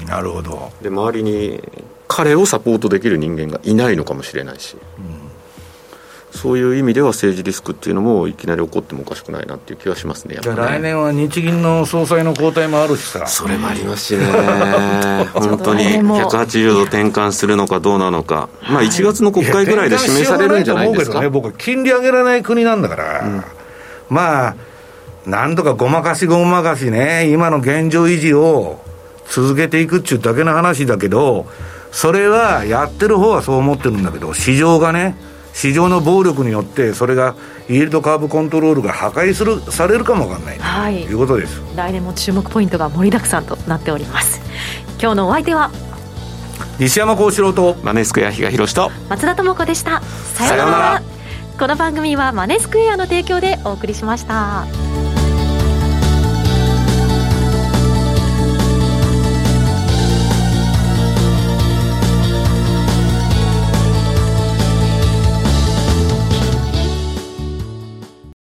なるほど。で周りに彼をサポートできる人間がいないのかもしれないし。うんそういう意味では政治リスクっていうのもいきなり起こってもおかしくないなっていう気はしますね、ね。来年は日銀の総裁の交代もあるしさ、それもありますしね、本当に180度転換するのかどうなのか、まあ、1月の国会ぐらいで示されるんじゃないですか。ね、僕、金利上げられない国なんだから、うん、まあ、なんとかごまかしごまかしね、今の現状維持を続けていくっていうだけの話だけど、それはやってる方はそう思ってるんだけど、市場がね、市場の暴力によってそれがイールドカーブコントロールが破壊するされるかもわかんない、はい、ということです。来年も注目ポイントが盛りだくさんとなっております。今日のお相手は西山幸四郎とマネースクエア比嘉宏と松田智子でした。さようなら。この番組はマネースクエアの提供でお送りしました。